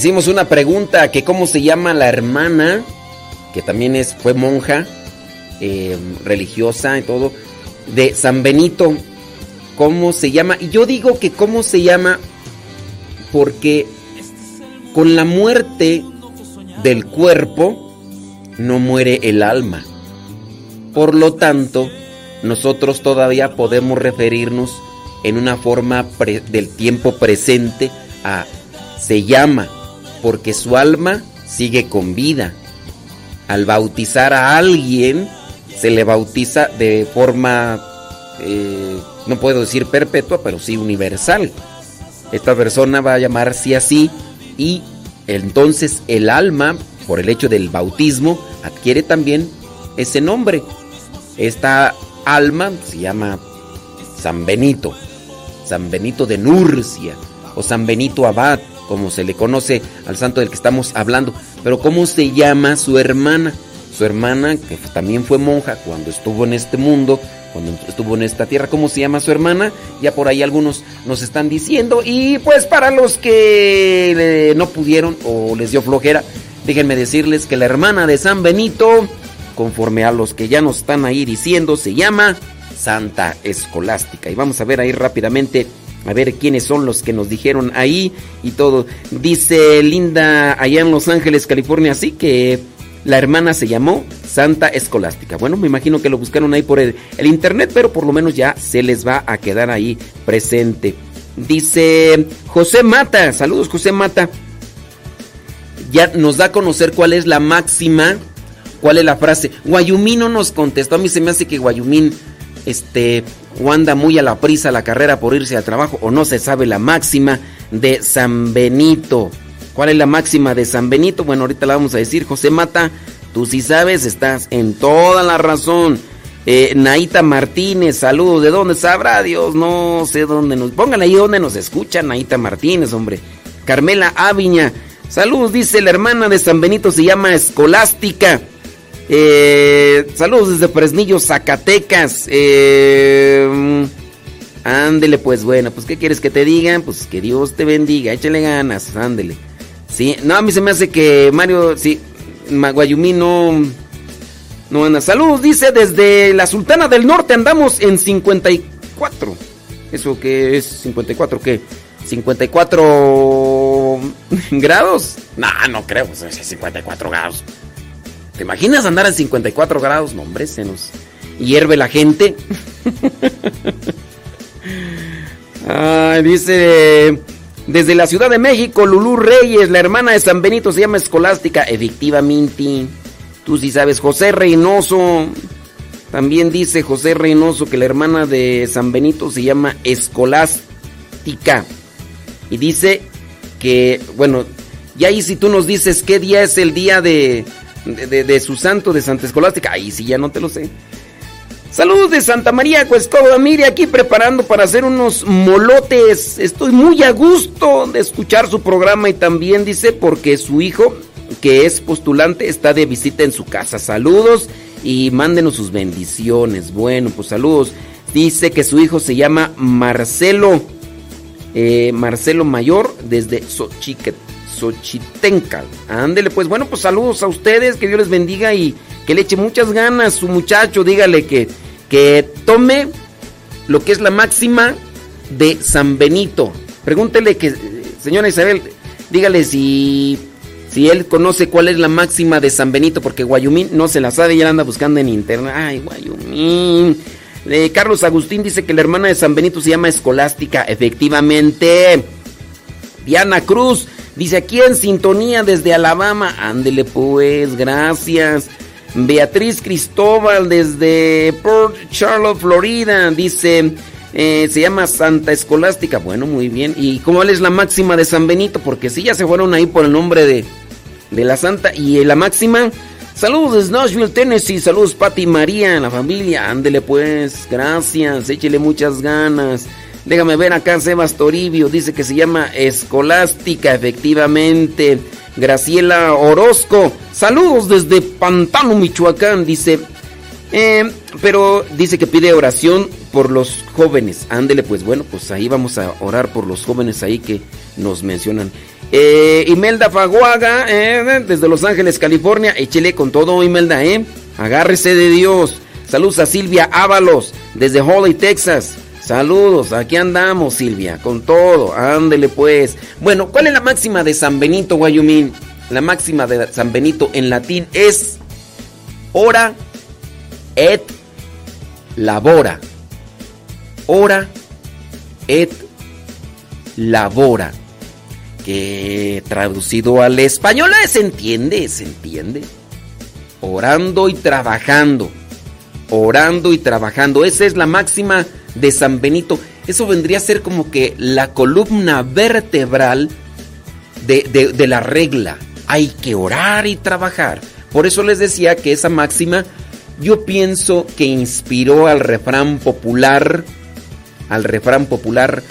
Hicimos una pregunta que cómo se llama la hermana, que también es, fue monja, eh, religiosa y todo, de San Benito. ¿Cómo se llama? Y yo digo que cómo se llama porque con la muerte del cuerpo no muere el alma. Por lo tanto, nosotros todavía podemos referirnos en una forma del tiempo presente a se llama porque su alma sigue con vida. Al bautizar a alguien, se le bautiza de forma, eh, no puedo decir perpetua, pero sí universal. Esta persona va a llamarse así y entonces el alma, por el hecho del bautismo, adquiere también ese nombre. Esta alma se llama San Benito, San Benito de Nurcia o San Benito Abad, como se le conoce al santo del que estamos hablando. Pero ¿cómo se llama su hermana? Su hermana, que también fue monja cuando estuvo en este mundo, cuando estuvo en esta tierra, ¿cómo se llama su hermana? Ya por ahí algunos nos están diciendo. Y pues para los que no pudieron o les dio flojera, déjenme decirles que la hermana de San Benito, conforme a los que ya nos están ahí diciendo, se llama Santa Escolástica. Y vamos a ver ahí rápidamente, a ver quiénes son los que nos dijeron ahí y todo. Dice Linda allá en Los Ángeles, California, así que la hermana se llamó Santa Escolástica. Bueno, me imagino que lo buscaron ahí por el, el internet, pero por lo menos ya se les va a quedar ahí presente. Dice José Mata, saludos José Mata. Ya nos da a conocer cuál es la máxima, cuál es la frase. Guayumín no nos contestó, a mí se me hace que Guayumín este, o anda muy a la prisa la carrera por irse al trabajo o no se sabe la máxima de San Benito. ¿Cuál es la máxima de San Benito? Bueno, ahorita la vamos a decir. José Mata, tú sí sabes, estás en toda la razón. Eh, Naita Martínez, saludos. ¿De dónde sabrá Dios? No sé dónde nos. Pongan ahí donde nos escucha Naita Martínez, hombre. Carmela Aviña, saludos, dice la hermana de San Benito, se llama Escolástica. Eh, saludos desde Fresnillo, Zacatecas. Eh, ándele, pues bueno, pues ¿qué quieres que te digan? Pues que Dios te bendiga, échale ganas, ándele. Sí, no, a mí se me hace que Mario, sí, Maguayumí no, no anda. Saludos, dice, desde la Sultana del Norte andamos en 54. ¿Eso qué es? ¿54 qué? ¿54 *laughs* grados? No, no creo, pues es 54 grados. ¿Te imaginas andar en 54 grados? No, hombre, se nos hierve la gente. *laughs* Ay, dice, desde la Ciudad de México, Lulú Reyes, la hermana de San Benito se llama Escolástica. Efectivamente, tú sí sabes, José Reynoso. También dice José Reynoso que la hermana de San Benito se llama Escolástica. Y dice que, bueno, y ahí si tú nos dices qué día es el día de, de, de- su santo, de Santa Escolástica, ahí sí ya no te lo sé. Saludos de Santa María Cuescoba, mire aquí preparando para hacer unos molotes. Estoy muy a gusto de escuchar su programa y también dice porque su hijo, que es postulante, está de visita en su casa. Saludos y mándenos sus bendiciones. Bueno, pues saludos. Dice que su hijo se llama Marcelo, eh, Marcelo Mayor, desde Xochique- Xochitencal. Ándele, pues bueno, pues saludos a ustedes, que Dios les bendiga y que le eche muchas ganas su muchacho. Dígale que, que tome lo que es la máxima de San Benito. Pregúntele que, señora Isabel, dígale si, si él conoce cuál es la máxima de San Benito, porque Guayumín no se la sabe y él anda buscando en internet. Ay, Guayumín. Carlos Agustín dice que la hermana de San Benito se llama Escolástica. Efectivamente. Diana Cruz dice aquí en sintonía desde Alabama. Ándele pues, gracias. Beatriz Cristóbal desde Port Charlotte, Florida, dice, eh, se llama Santa Escolástica. Bueno, muy bien. ¿Y cómo es la máxima de San Benito? Porque si ya se fueron ahí por el nombre de, de la Santa. Y la máxima, saludos desde Nashville, Tennessee. Saludos, Pati María, la familia. Ándele pues, gracias. Échele muchas ganas. Déjame ver acá, Sebas Toribio. Dice que se llama Escolástica, efectivamente. Graciela Orozco. Saludos desde Pantano, Michoacán. Dice, eh, pero dice que pide oración por los jóvenes. Ándele, pues bueno, pues ahí vamos a orar por los jóvenes ahí que nos mencionan. Eh, Imelda Faguaga, eh, desde Los Ángeles, California. Échele con todo, Imelda, ¿eh? Agárrese de Dios. Saludos a Silvia Ábalos, desde Holly, Texas. Saludos, aquí andamos, Silvia, con todo. Ándele, pues. Bueno, ¿cuál es la máxima de San Benito, Guayumín? La máxima de San Benito en latín es ora et labora. Ora et labora. Que traducido al español se entiende, se entiende. Orando y trabajando. Orando y trabajando. Esa es la máxima de San Benito. Eso vendría a ser como que la columna vertebral de, de, la regla. Hay que orar y trabajar. Por eso les decía que esa máxima yo pienso que inspiró al refrán popular, al refrán popular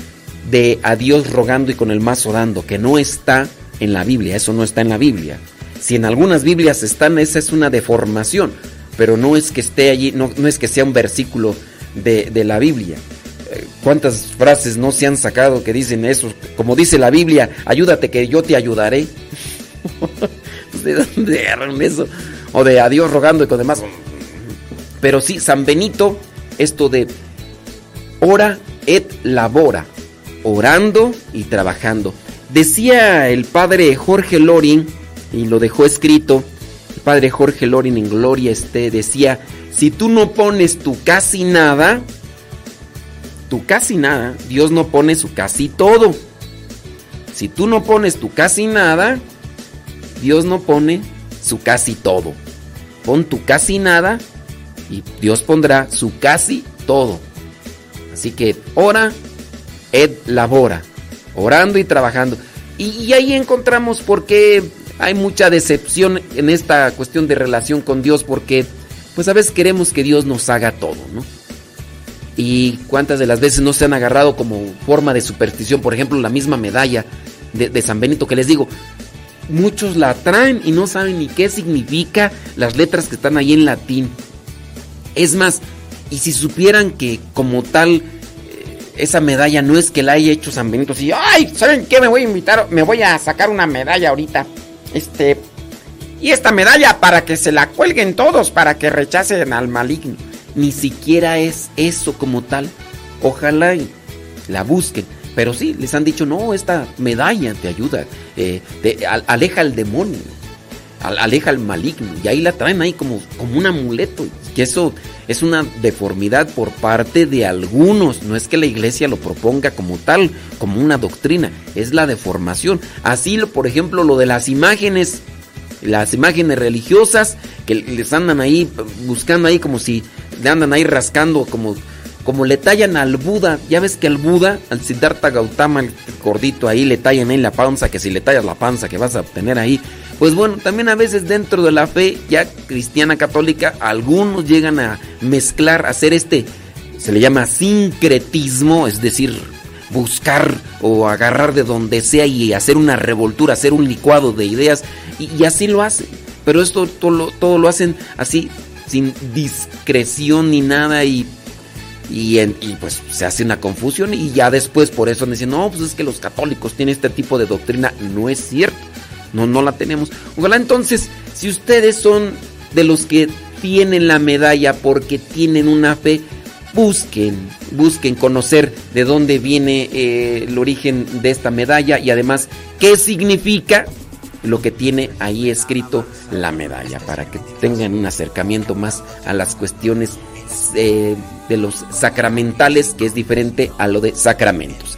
de a Dios rogando y con el mazo dando, que no está en la Biblia, eso no está en la Biblia. Si en algunas Biblias están, esa es una deformación, pero no es que esté allí, no, no es que sea un versículo de, de la Biblia. Eh, ¿Cuántas frases no se han sacado que dicen eso? Como dice la Biblia, ayúdate que yo te ayudaré. *laughs* ¿De dónde eran eso? O de a Dios rogando y con demás. Pero sí, San Benito, esto de ora et labora, orando y trabajando. Decía el padre Jorge Lorin, y lo dejó escrito, el padre Jorge Lorin en Gloria este decía, si tú no pones tu casi nada, tu casi nada, Dios no pone su casi todo. Si tú no pones tu casi nada, Dios no pone su casi todo. Pon tu casi nada y Dios pondrá su casi todo. Así que ora et labora, orando y trabajando. Y, y, ahí encontramos por qué hay mucha decepción en esta cuestión de relación con Dios, porque pues a veces queremos que Dios nos haga todo, ¿no? Y cuántas de las veces no se han agarrado como forma de superstición, por ejemplo, la misma medalla de, San Benito que les digo, muchos la traen y no saben ni qué significa las letras que están ahí en latín. Es más, y si supieran que como tal eh, esa medalla no es que la haya hecho San Benito, si ay, ¿saben qué? Me voy a invitar, me voy a sacar una medalla ahorita. Este y esta medalla para que se la cuelguen todos para que rechacen al maligno. Ni siquiera es eso como tal. Ojalá y la busquen. Pero sí, les han dicho, no, esta medalla te ayuda, eh, te, al, aleja al demonio, aleja al maligno. Y ahí la traen ahí como, como un amuleto. Y que eso es una deformidad por parte de algunos. No es que la iglesia lo proponga como tal, como una doctrina. Es la deformación. Así, por ejemplo, lo de las imágenes, las imágenes religiosas, que les andan ahí buscando ahí como si le andan ahí rascando como como le tallan al Buda, ya ves que al Buda, al Siddhartha Gautama, el gordito ahí, le tallan ahí la panza, que si le tallas la panza que vas a obtener ahí. Pues bueno, también a veces dentro de la fe ya cristiana católica, algunos llegan a mezclar, a hacer este, se le llama sincretismo, es decir, buscar o agarrar de donde sea y hacer una revoltura, hacer un licuado de ideas, y, y así lo hacen. Pero esto todo, todo lo hacen así, sin discreción ni nada, y y, en, y, pues se hace una confusión y ya después por eso me dicen, no, pues es que los católicos tienen este tipo de doctrina. No es cierto, no, no la tenemos. Ojalá entonces, si ustedes son de los que tienen la medalla porque tienen una fe, busquen, busquen conocer de dónde viene eh, el origen de esta medalla y además qué significa lo que tiene ahí escrito la medalla para que tengan un acercamiento más a las cuestiones eh, de los sacramentales, que es diferente a lo de sacramentos.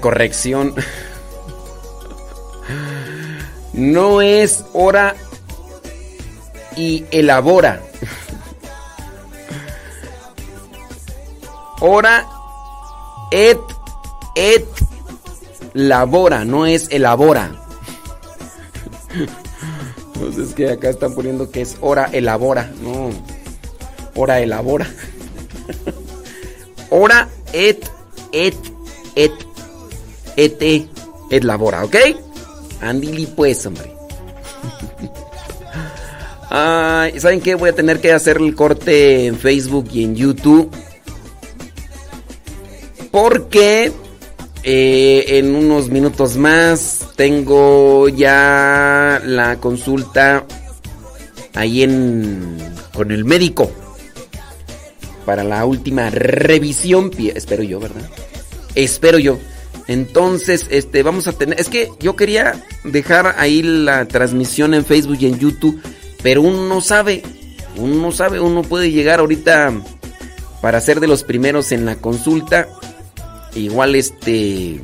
Corrección. No es hora y elabora. Hora et et labora, no es elabora. Pues es que acá están poniendo que es hora elabora, no. Hora elabora. Hora et et et et, et labora, ¿ok? Andili pues, hombre. *laughs* Ay, ¿Saben qué? Voy a tener que hacer el corte en Facebook y en YouTube. Porque eh, en unos minutos más tengo ya la consulta ahí en con el médico para la última revisión. Espero yo, ¿verdad? Espero yo. Entonces, este, vamos a tener. Es que yo quería dejar ahí la transmisión en Facebook y en YouTube, pero uno no sabe. Uno no sabe, uno puede llegar ahorita para ser de los primeros en la consulta. Igual, este.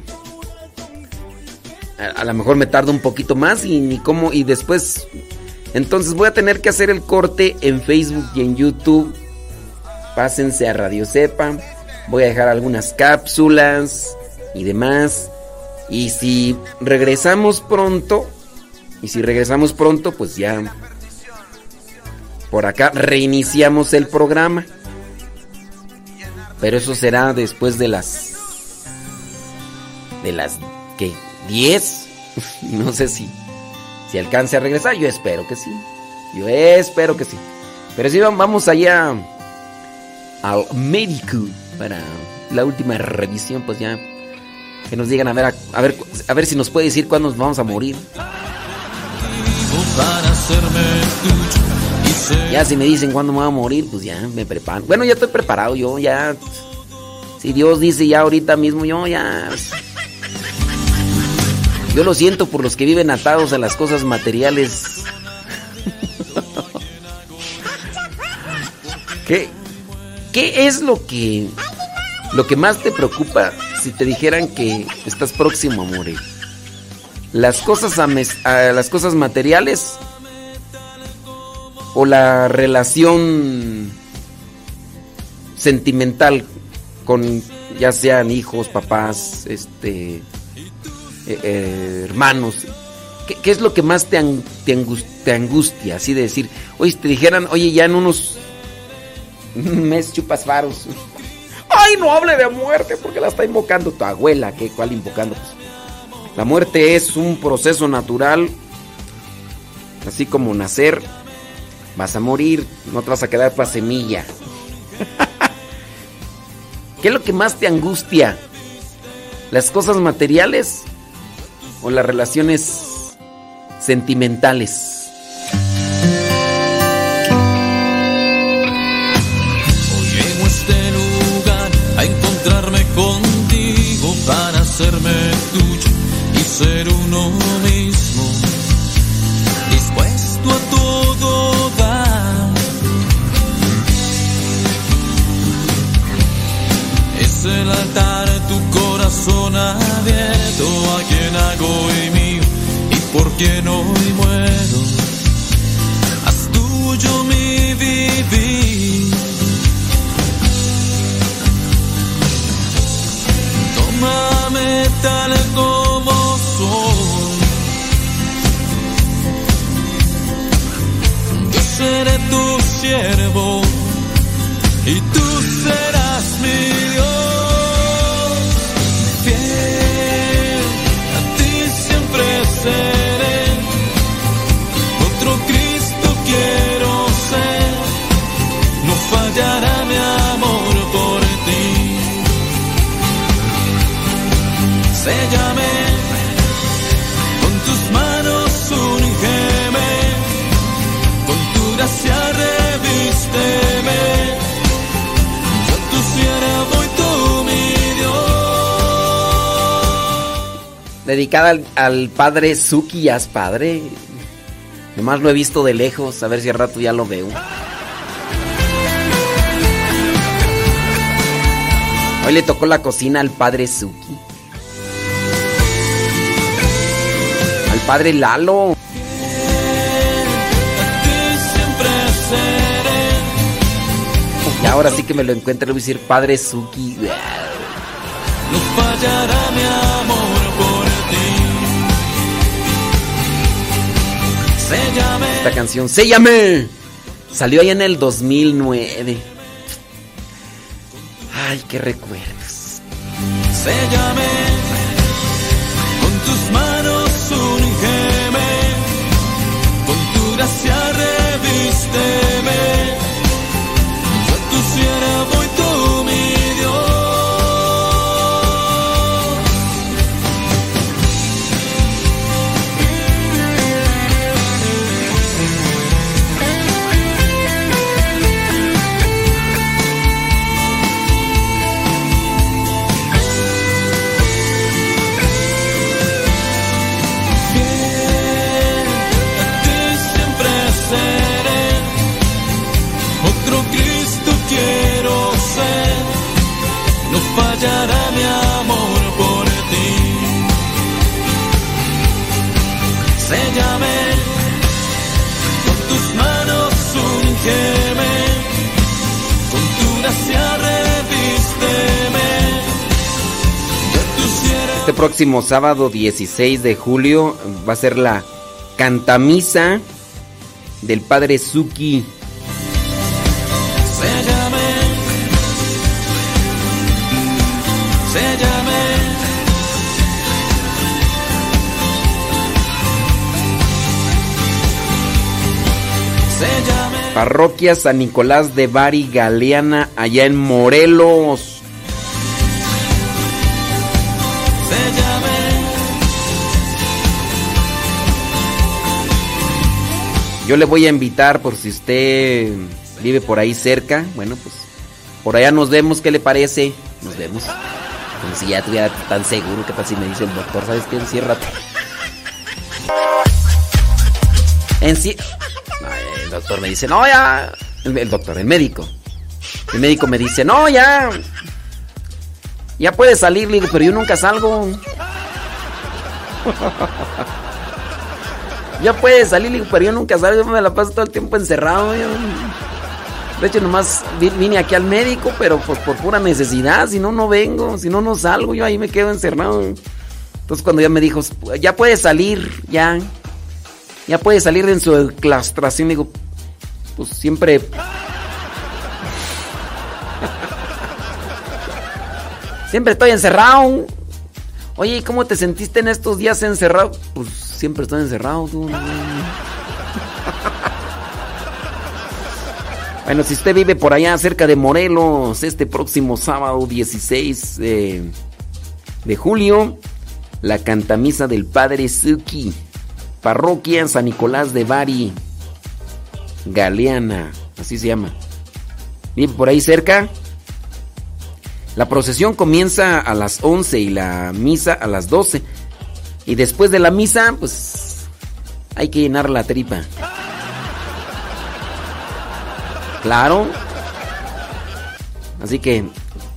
A, lo mejor me tardo un poquito más y ni cómo. Y después. Entonces voy a tener que hacer el corte en Facebook y en YouTube. Pásense a Radio Cepa. Voy a dejar algunas cápsulas y demás. Y si regresamos pronto, y si regresamos pronto, pues ya por acá reiniciamos el programa. Pero eso será después de las de las que 10, *laughs* no sé si si alcance a regresar, yo espero que sí. Yo espero que sí. Pero si vamos allá al médico para la última revisión, pues ya que nos digan a ver a, ver a ver si nos puede decir cuándo nos vamos a morir. Ya si me dicen cuándo me voy a morir, pues ya me preparo. Bueno, ya estoy preparado yo, ya si Dios dice ya ahorita mismo yo ya Yo lo siento por los que viven atados a las cosas materiales. *laughs* ¿Qué qué es lo que lo que más te preocupa si te dijeran que estás próximo a morir? ¿Las cosas, a a las cosas materiales o la relación sentimental con ya sean hijos, papás, este, eh, eh, hermanos? ¿Qué, ¿Qué, es lo que más te, ang te angustia? Así de decir, oye, si te dijeran, oye, ya en unos mes chupas faros. No hable de muerte porque la está invocando tu abuela. ¿Qué? ¿Cuál invocando? Pues, la muerte es un proceso natural. Así como nacer, vas a morir, no te vas a quedar para semilla. *laughs* ¿Qué es lo que más te angustia? ¿Las cosas materiales o las relaciones sentimentales? Hacerme tuyo y ser uno mismo, dispuesto a todo dar. Es el altar, tu corazón abierto a quien hago y mío y por quien hoy muero. Haz tuyo mi vivir. Tal como soy. Yo seré tu siervo y tú Séllame con tus manos, ungeme, con tu gracia revísteme. Yo tu siervo y tú mi Dios. Dedicada al, al padre Suki Yas, padre. Nomás lo he visto de lejos, a ver si al rato ya lo veo. Hoy le tocó la cocina al padre Suki. Padre Lalo. Y ahora sí que me lo encuentro, le voy a decir Padre Suki. No fallará mi amor por ti. Séllame. Esta canción, ¡Séllame! Salió ahí en el 2009. Ay, qué recuerdos. Séllame. Próximo sábado 16 de julio va a ser la cantamisa del padre Suki. Séllame, séllame. Séllame, Parroquia San Nicolás de Bari Galeana, allá en Morelos. Yo le voy a invitar por si usted vive por ahí cerca. Bueno, pues por allá nos vemos. ¿Qué le parece? Nos vemos. Como si ya estuviera tan seguro. ¿Qué tal si me dice el doctor? ¿Sabes qué? Enciérrate. Enci No, el doctor me dice, no, ya. El, doctor, el médico. El médico me dice, no, ya. Ya puedes salir, pero yo nunca salgo. Ya puedes salir, pero yo nunca salgo, yo me la paso todo el tiempo encerrado. De hecho, nomás vi- vine aquí al médico, pero pues por pura necesidad, si no, no vengo, si no, no salgo, yo ahí me quedo encerrado. Entonces cuando ya me dijo, ya puedes salir, ya, ya puedes salir de su claustración, digo, pues siempre... *laughs* Siempre estoy encerrado. Oye, ¿y cómo te sentiste en estos días encerrado? Pues siempre estoy encerrado, tú. *laughs* Bueno, si usted vive por allá cerca de Morelos, este próximo sábado 16 de, de julio, la cantamisa del Padre Suki, parroquia San Nicolás de Bari, Galeana, así se llama. Vive por ahí cerca. La procesión comienza a las 11 y la misa a las 12. Y después de la misa, pues hay que llenar la tripa. Claro. Así que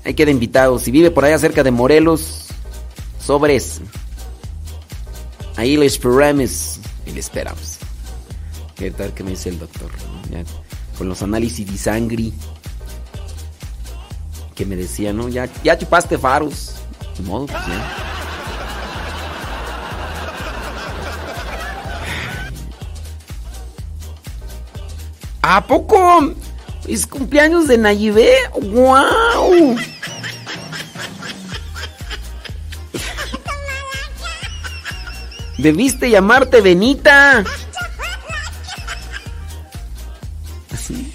hay queda invitado. Si vive por allá cerca de Morelos, sobres. Ahí le esperamos. Y le esperamos. ¿Qué tal que me dice el doctor? con los análisis de sangre. Que me decía, ¿no? Ya, ya chupaste faros. De modo, pues ya. ¿A poco? Es cumpleaños de Nayibé. ¡Wow! Debiste llamarte Benita. ¿Sí?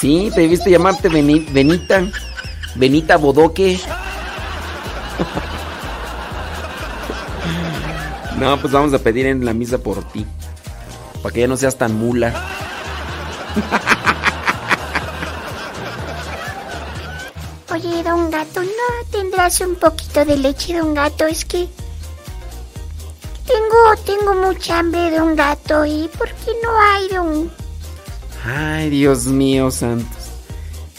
Sí, debiste llamarte Beni- Benita. Benita Bodoque. *laughs* No, pues vamos a pedir en la misa por ti. Para que ya no seas tan mula. Oye, don gato, ¿no tendrás un poquito de leche, don gato? Es que tengo, tengo mucha hambre, don gato. ¿Y por qué no hay, don? Ay, Dios mío, santos.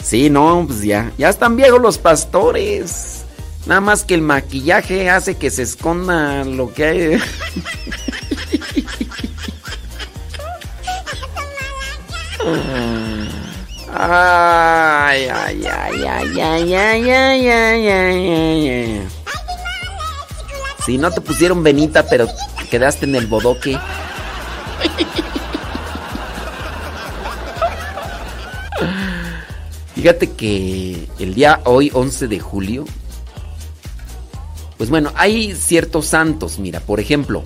Sí, no, pues ya. Ya están viejos los pastores. Nada más que el maquillaje hace que se esconda lo que hay. *laughs* Ay, ay, ay, ay, ay, ay, ay, ay, ay, ay. Si no te pusieron Benita, pero quedaste en el bodoque. Fíjate que el día hoy, 11 de julio, pues bueno, hay ciertos santos. Mira, por ejemplo,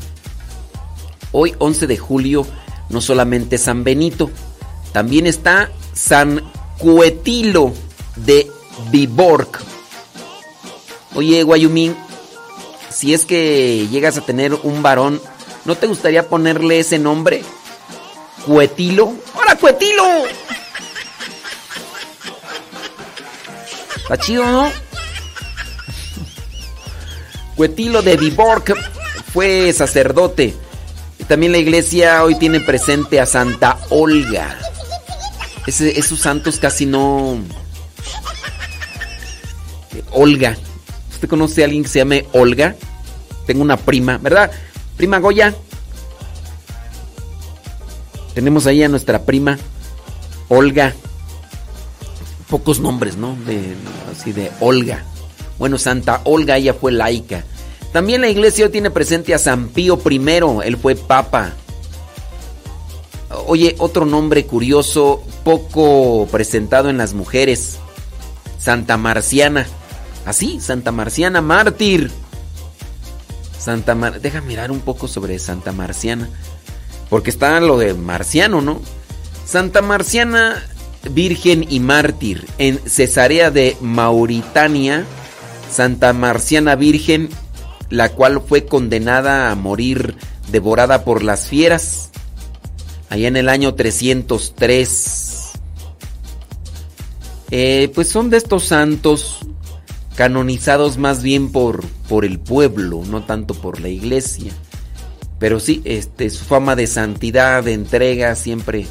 hoy, 11 de julio, no solamente San Benito, también está San Cuetilo de Viborg. Oye, Guayumín, si es que llegas a tener un varón, ¿no te gustaría ponerle ese nombre? Cuetilo. ¡Hola, Cuetilo! Está chido, ¿no? Cuetilo de Viborg fue sacerdote. También la iglesia hoy tiene presente a Santa Olga. Esos santos casi no... Olga. ¿Usted conoce a alguien que se llame Olga? Tengo una prima, ¿verdad? Prima Goya. Tenemos ahí a nuestra prima Olga. Pocos nombres, ¿no? De, así de Olga. Bueno, Santa Olga, ella fue laica. También la iglesia tiene presente a San Pío I, él fue papa. Oye, otro nombre curioso, poco presentado en las mujeres. Santa Marciana. Así, ah, Santa Marciana, mártir. Santa Mar... Deja mirar un poco sobre Santa Marciana. Porque está lo de Marciano, ¿no? Santa Marciana, virgen y mártir. En Cesarea de Mauritania, Santa Marciana Virgen, la cual fue condenada a morir devorada por las fieras. Allá en el año 303. Eh, pues son de estos santos canonizados más bien por, por el pueblo, no tanto por la iglesia. Pero sí, este, su fama de santidad, de entrega, siempre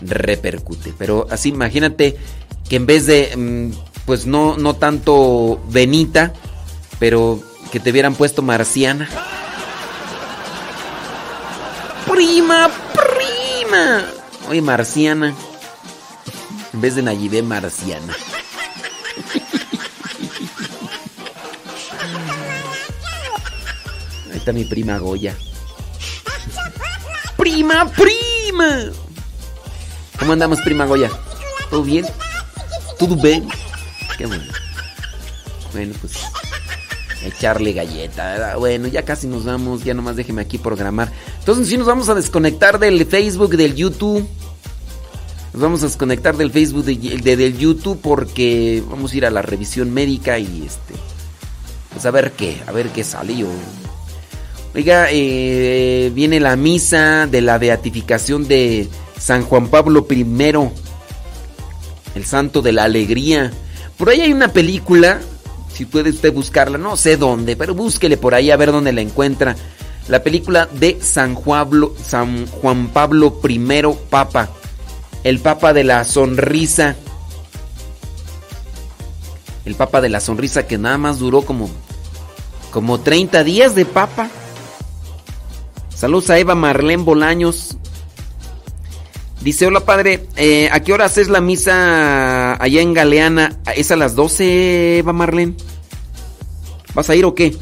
repercute. Pero así, imagínate que en vez de, mm, pues no, no tanto Benita, pero que te hubieran puesto Marciana. Prima, Oye, Marciana. En vez de Nayibé, Marciana. Ahí está mi prima Goya. Prima, prima. ¿Cómo andamos, prima Goya? ¿Todo bien? ¿Todo bien? Qué bueno. Pues echarle galleta. Bueno, ya casi nos vamos, ya nomás déjeme aquí programar. Entonces sí nos vamos a desconectar del Facebook, del YouTube. Nos vamos a desconectar del Facebook, de, del YouTube porque vamos a ir a la revisión médica y este... Pues a ver qué, a ver qué sale. Oiga, eh, viene la misa de la beatificación de San Juan Pablo I, el santo de la alegría. Por ahí hay una película, si puede usted buscarla, no sé dónde, pero búsquele por ahí a ver dónde la encuentra. La película de San Juan, San Juan Pablo I, Papa, el Papa de la Sonrisa. El Papa de la Sonrisa que nada más duró como, como 30 días de Papa. Saludos a Eva Marlene Bolaños. Dice, hola padre, eh, ¿a qué horas es la misa allá en Galeana? ¿Es a las 12, Eva Marlene? ¿Vas a ir o qué?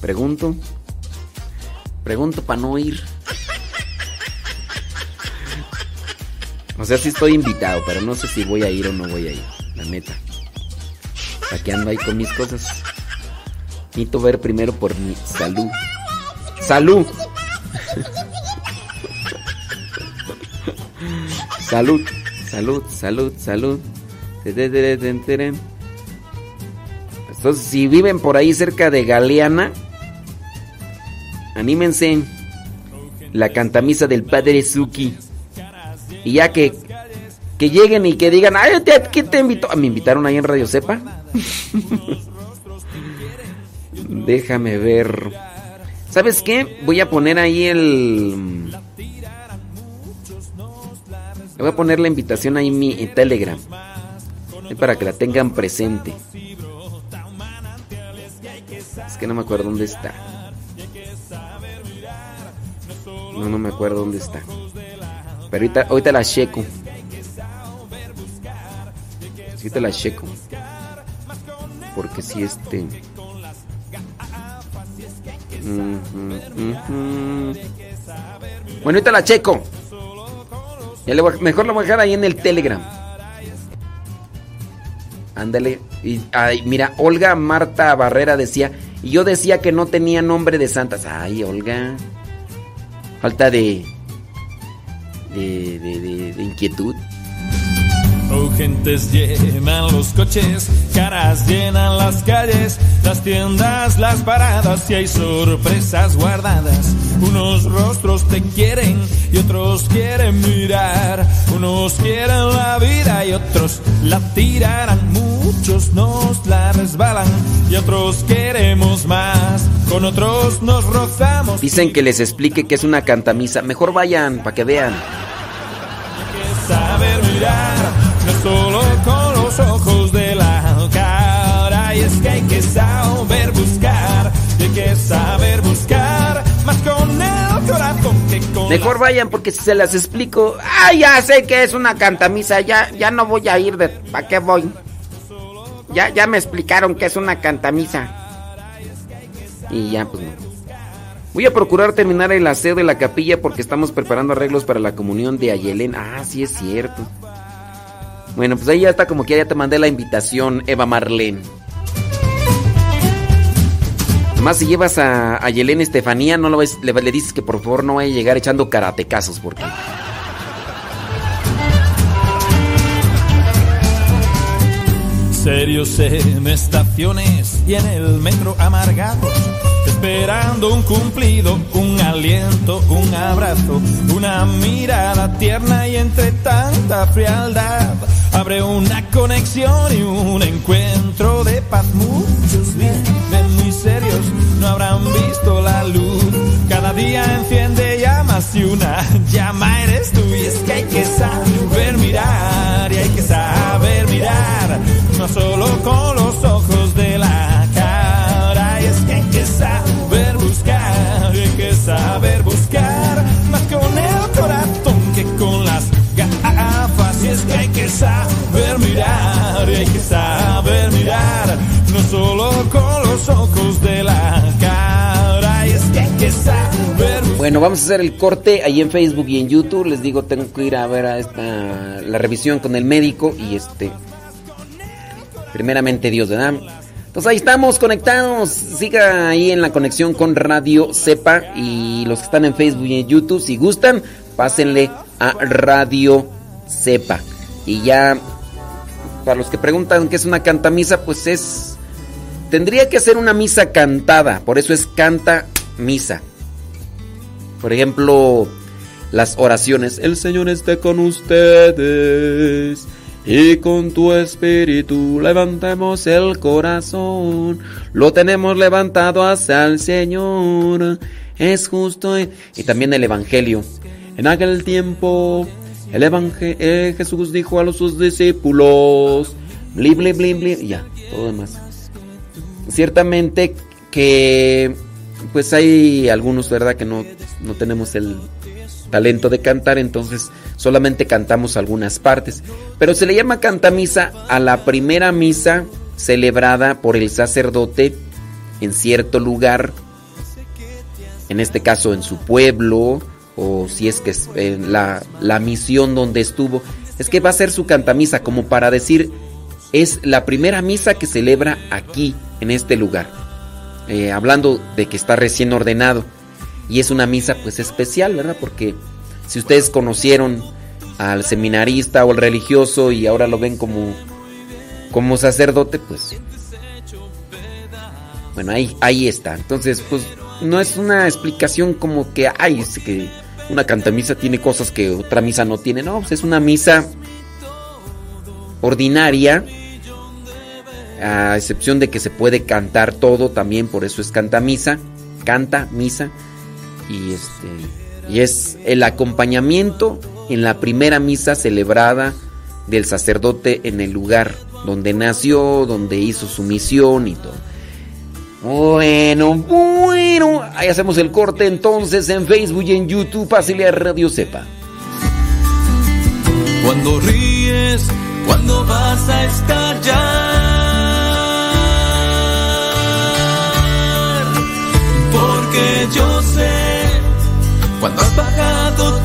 Pregunto. Pregunto para no ir. O sea, sí estoy invitado, pero no sé si voy a ir o no voy a ir. La neta. Aquí ando ahí con mis cosas. Necesito ver primero por mi salud. ¡Salud! *laughs* salud, salud, salud, salud. Entonces, si viven por ahí cerca de Galeana, anímense. La cantamisa del padre Suki. Y ya que, que lleguen y que digan, ay, ¿quién te invitó? ¿Me invitaron ahí en Radio Cepa? *laughs* Déjame ver. ¿Sabes qué? Voy a poner ahí el... Voy a poner la invitación ahí en mi Telegram. Es para que la tengan presente. Es que no me acuerdo dónde está. No, no me acuerdo dónde está. Pero ahorita, ahorita la checo. Ahorita la checo. Porque si este. Bueno, ahorita la checo. Ya le voy mejor la voy a dejar ahí en el Telegram. Ándale. Y, ay, mira, Olga Marta Barrera decía. Y yo decía que no tenía nombre de santas. Ay, Olga. Falta de. de, de, de- inquietud. Gentes llenan los coches, caras llenan las calles, las tiendas, las paradas y hay sorpresas guardadas. Unos rostros te quieren y otros quieren mirar. Unos quieren la vida y otros la tirarán. Muchos nos la resbalan y otros queremos más. Con otros nos rozamos. Dicen que les explique que es una cantamisa. Mejor vayan para que vean. Solo con los ojos de la cara. Y es que hay que saber buscar, y hay que saber buscar, más con el corazón que con Mejor vayan porque si se las explico. Ah, ya sé que es una cantamisa. Ya, ya no voy a ir de. ¿Para qué voy? Ya, ya me explicaron que es una cantamisa. Y ya, pues no. Voy a procurar terminar el aseo de la capilla porque estamos preparando arreglos para la comunión de Ayelén. Ah, sí es cierto. Bueno, pues ahí ya está como que ya te mandé la invitación, Eva Marlene. Además, si llevas a Ayelén Estefanía, no lo ves, le, le dices que por favor no vaya a llegar echando karatecazos porque... serios en estaciones y en el metro amargados, esperando un cumplido, un aliento, un abrazo, una mirada tierna y entre tanta frialdad abre una conexión y un encuentro de paz. Muchos viven muy serios, no habrán visto la luz. Cada día enciende llamas y una llama eres tú. Y es que hay que saber mirar y hay que saber mirar, no solo con los ojos de la saber mirar hay que saber mirar, no solo con los ojos de la cara. Es que hay que saber Bueno, vamos a hacer el corte ahí en Facebook y en YouTube. Les digo, tengo que ir a ver a esta, la revisión con el médico y este... Primeramente Dios, ¿verdad? Entonces ahí estamos conectados. Siga ahí en la conexión con Radio Cepa y los que están en Facebook y en YouTube, si gustan, pásenle a Radio Cepa. Y ya, para los que preguntan qué es una cantamisa, pues es... Tendría que ser una misa cantada, por eso es canta misa. Por ejemplo, las oraciones. El Señor esté con ustedes y con tu espíritu levantemos el corazón. Lo tenemos levantado hacia el Señor. Es justo. Y, y también el Evangelio. En aquel tiempo, el Evangelio, Jesús dijo a los sus discípulos, bli, bli, bli, bli, ya, todo demás. Ciertamente que pues hay algunos, ¿verdad? Que no, no tenemos el talento de cantar, entonces solamente cantamos algunas partes. Pero se le llama cantamisa a la primera misa celebrada por el sacerdote en cierto lugar, en este caso en su pueblo, o si es que es en la, la misión donde estuvo. Es que va a ser su cantamisa como para decir, es la primera misa que celebra aquí, en este lugar. Eh, hablando de que está recién ordenado. Y es una misa pues especial, ¿verdad? Porque si ustedes conocieron al seminarista o al religioso y ahora lo ven como, como sacerdote, pues... Bueno, ahí, ahí está. Entonces, pues no es una explicación como que, ay, es que una cantamisa tiene cosas que otra misa no tiene. No, pues es una misa ordinaria a excepción de que se puede cantar todo también, por eso es canta misa, canta misa y este y es el acompañamiento en la primera misa celebrada del sacerdote en el lugar donde nació, donde hizo su misión y todo. Bueno, bueno, ahí hacemos el corte entonces en Facebook y en YouTube, pásale a Radio Sepa. Cuando ríes, cuando vas a estallar. Porque yo sé, cuando has bajado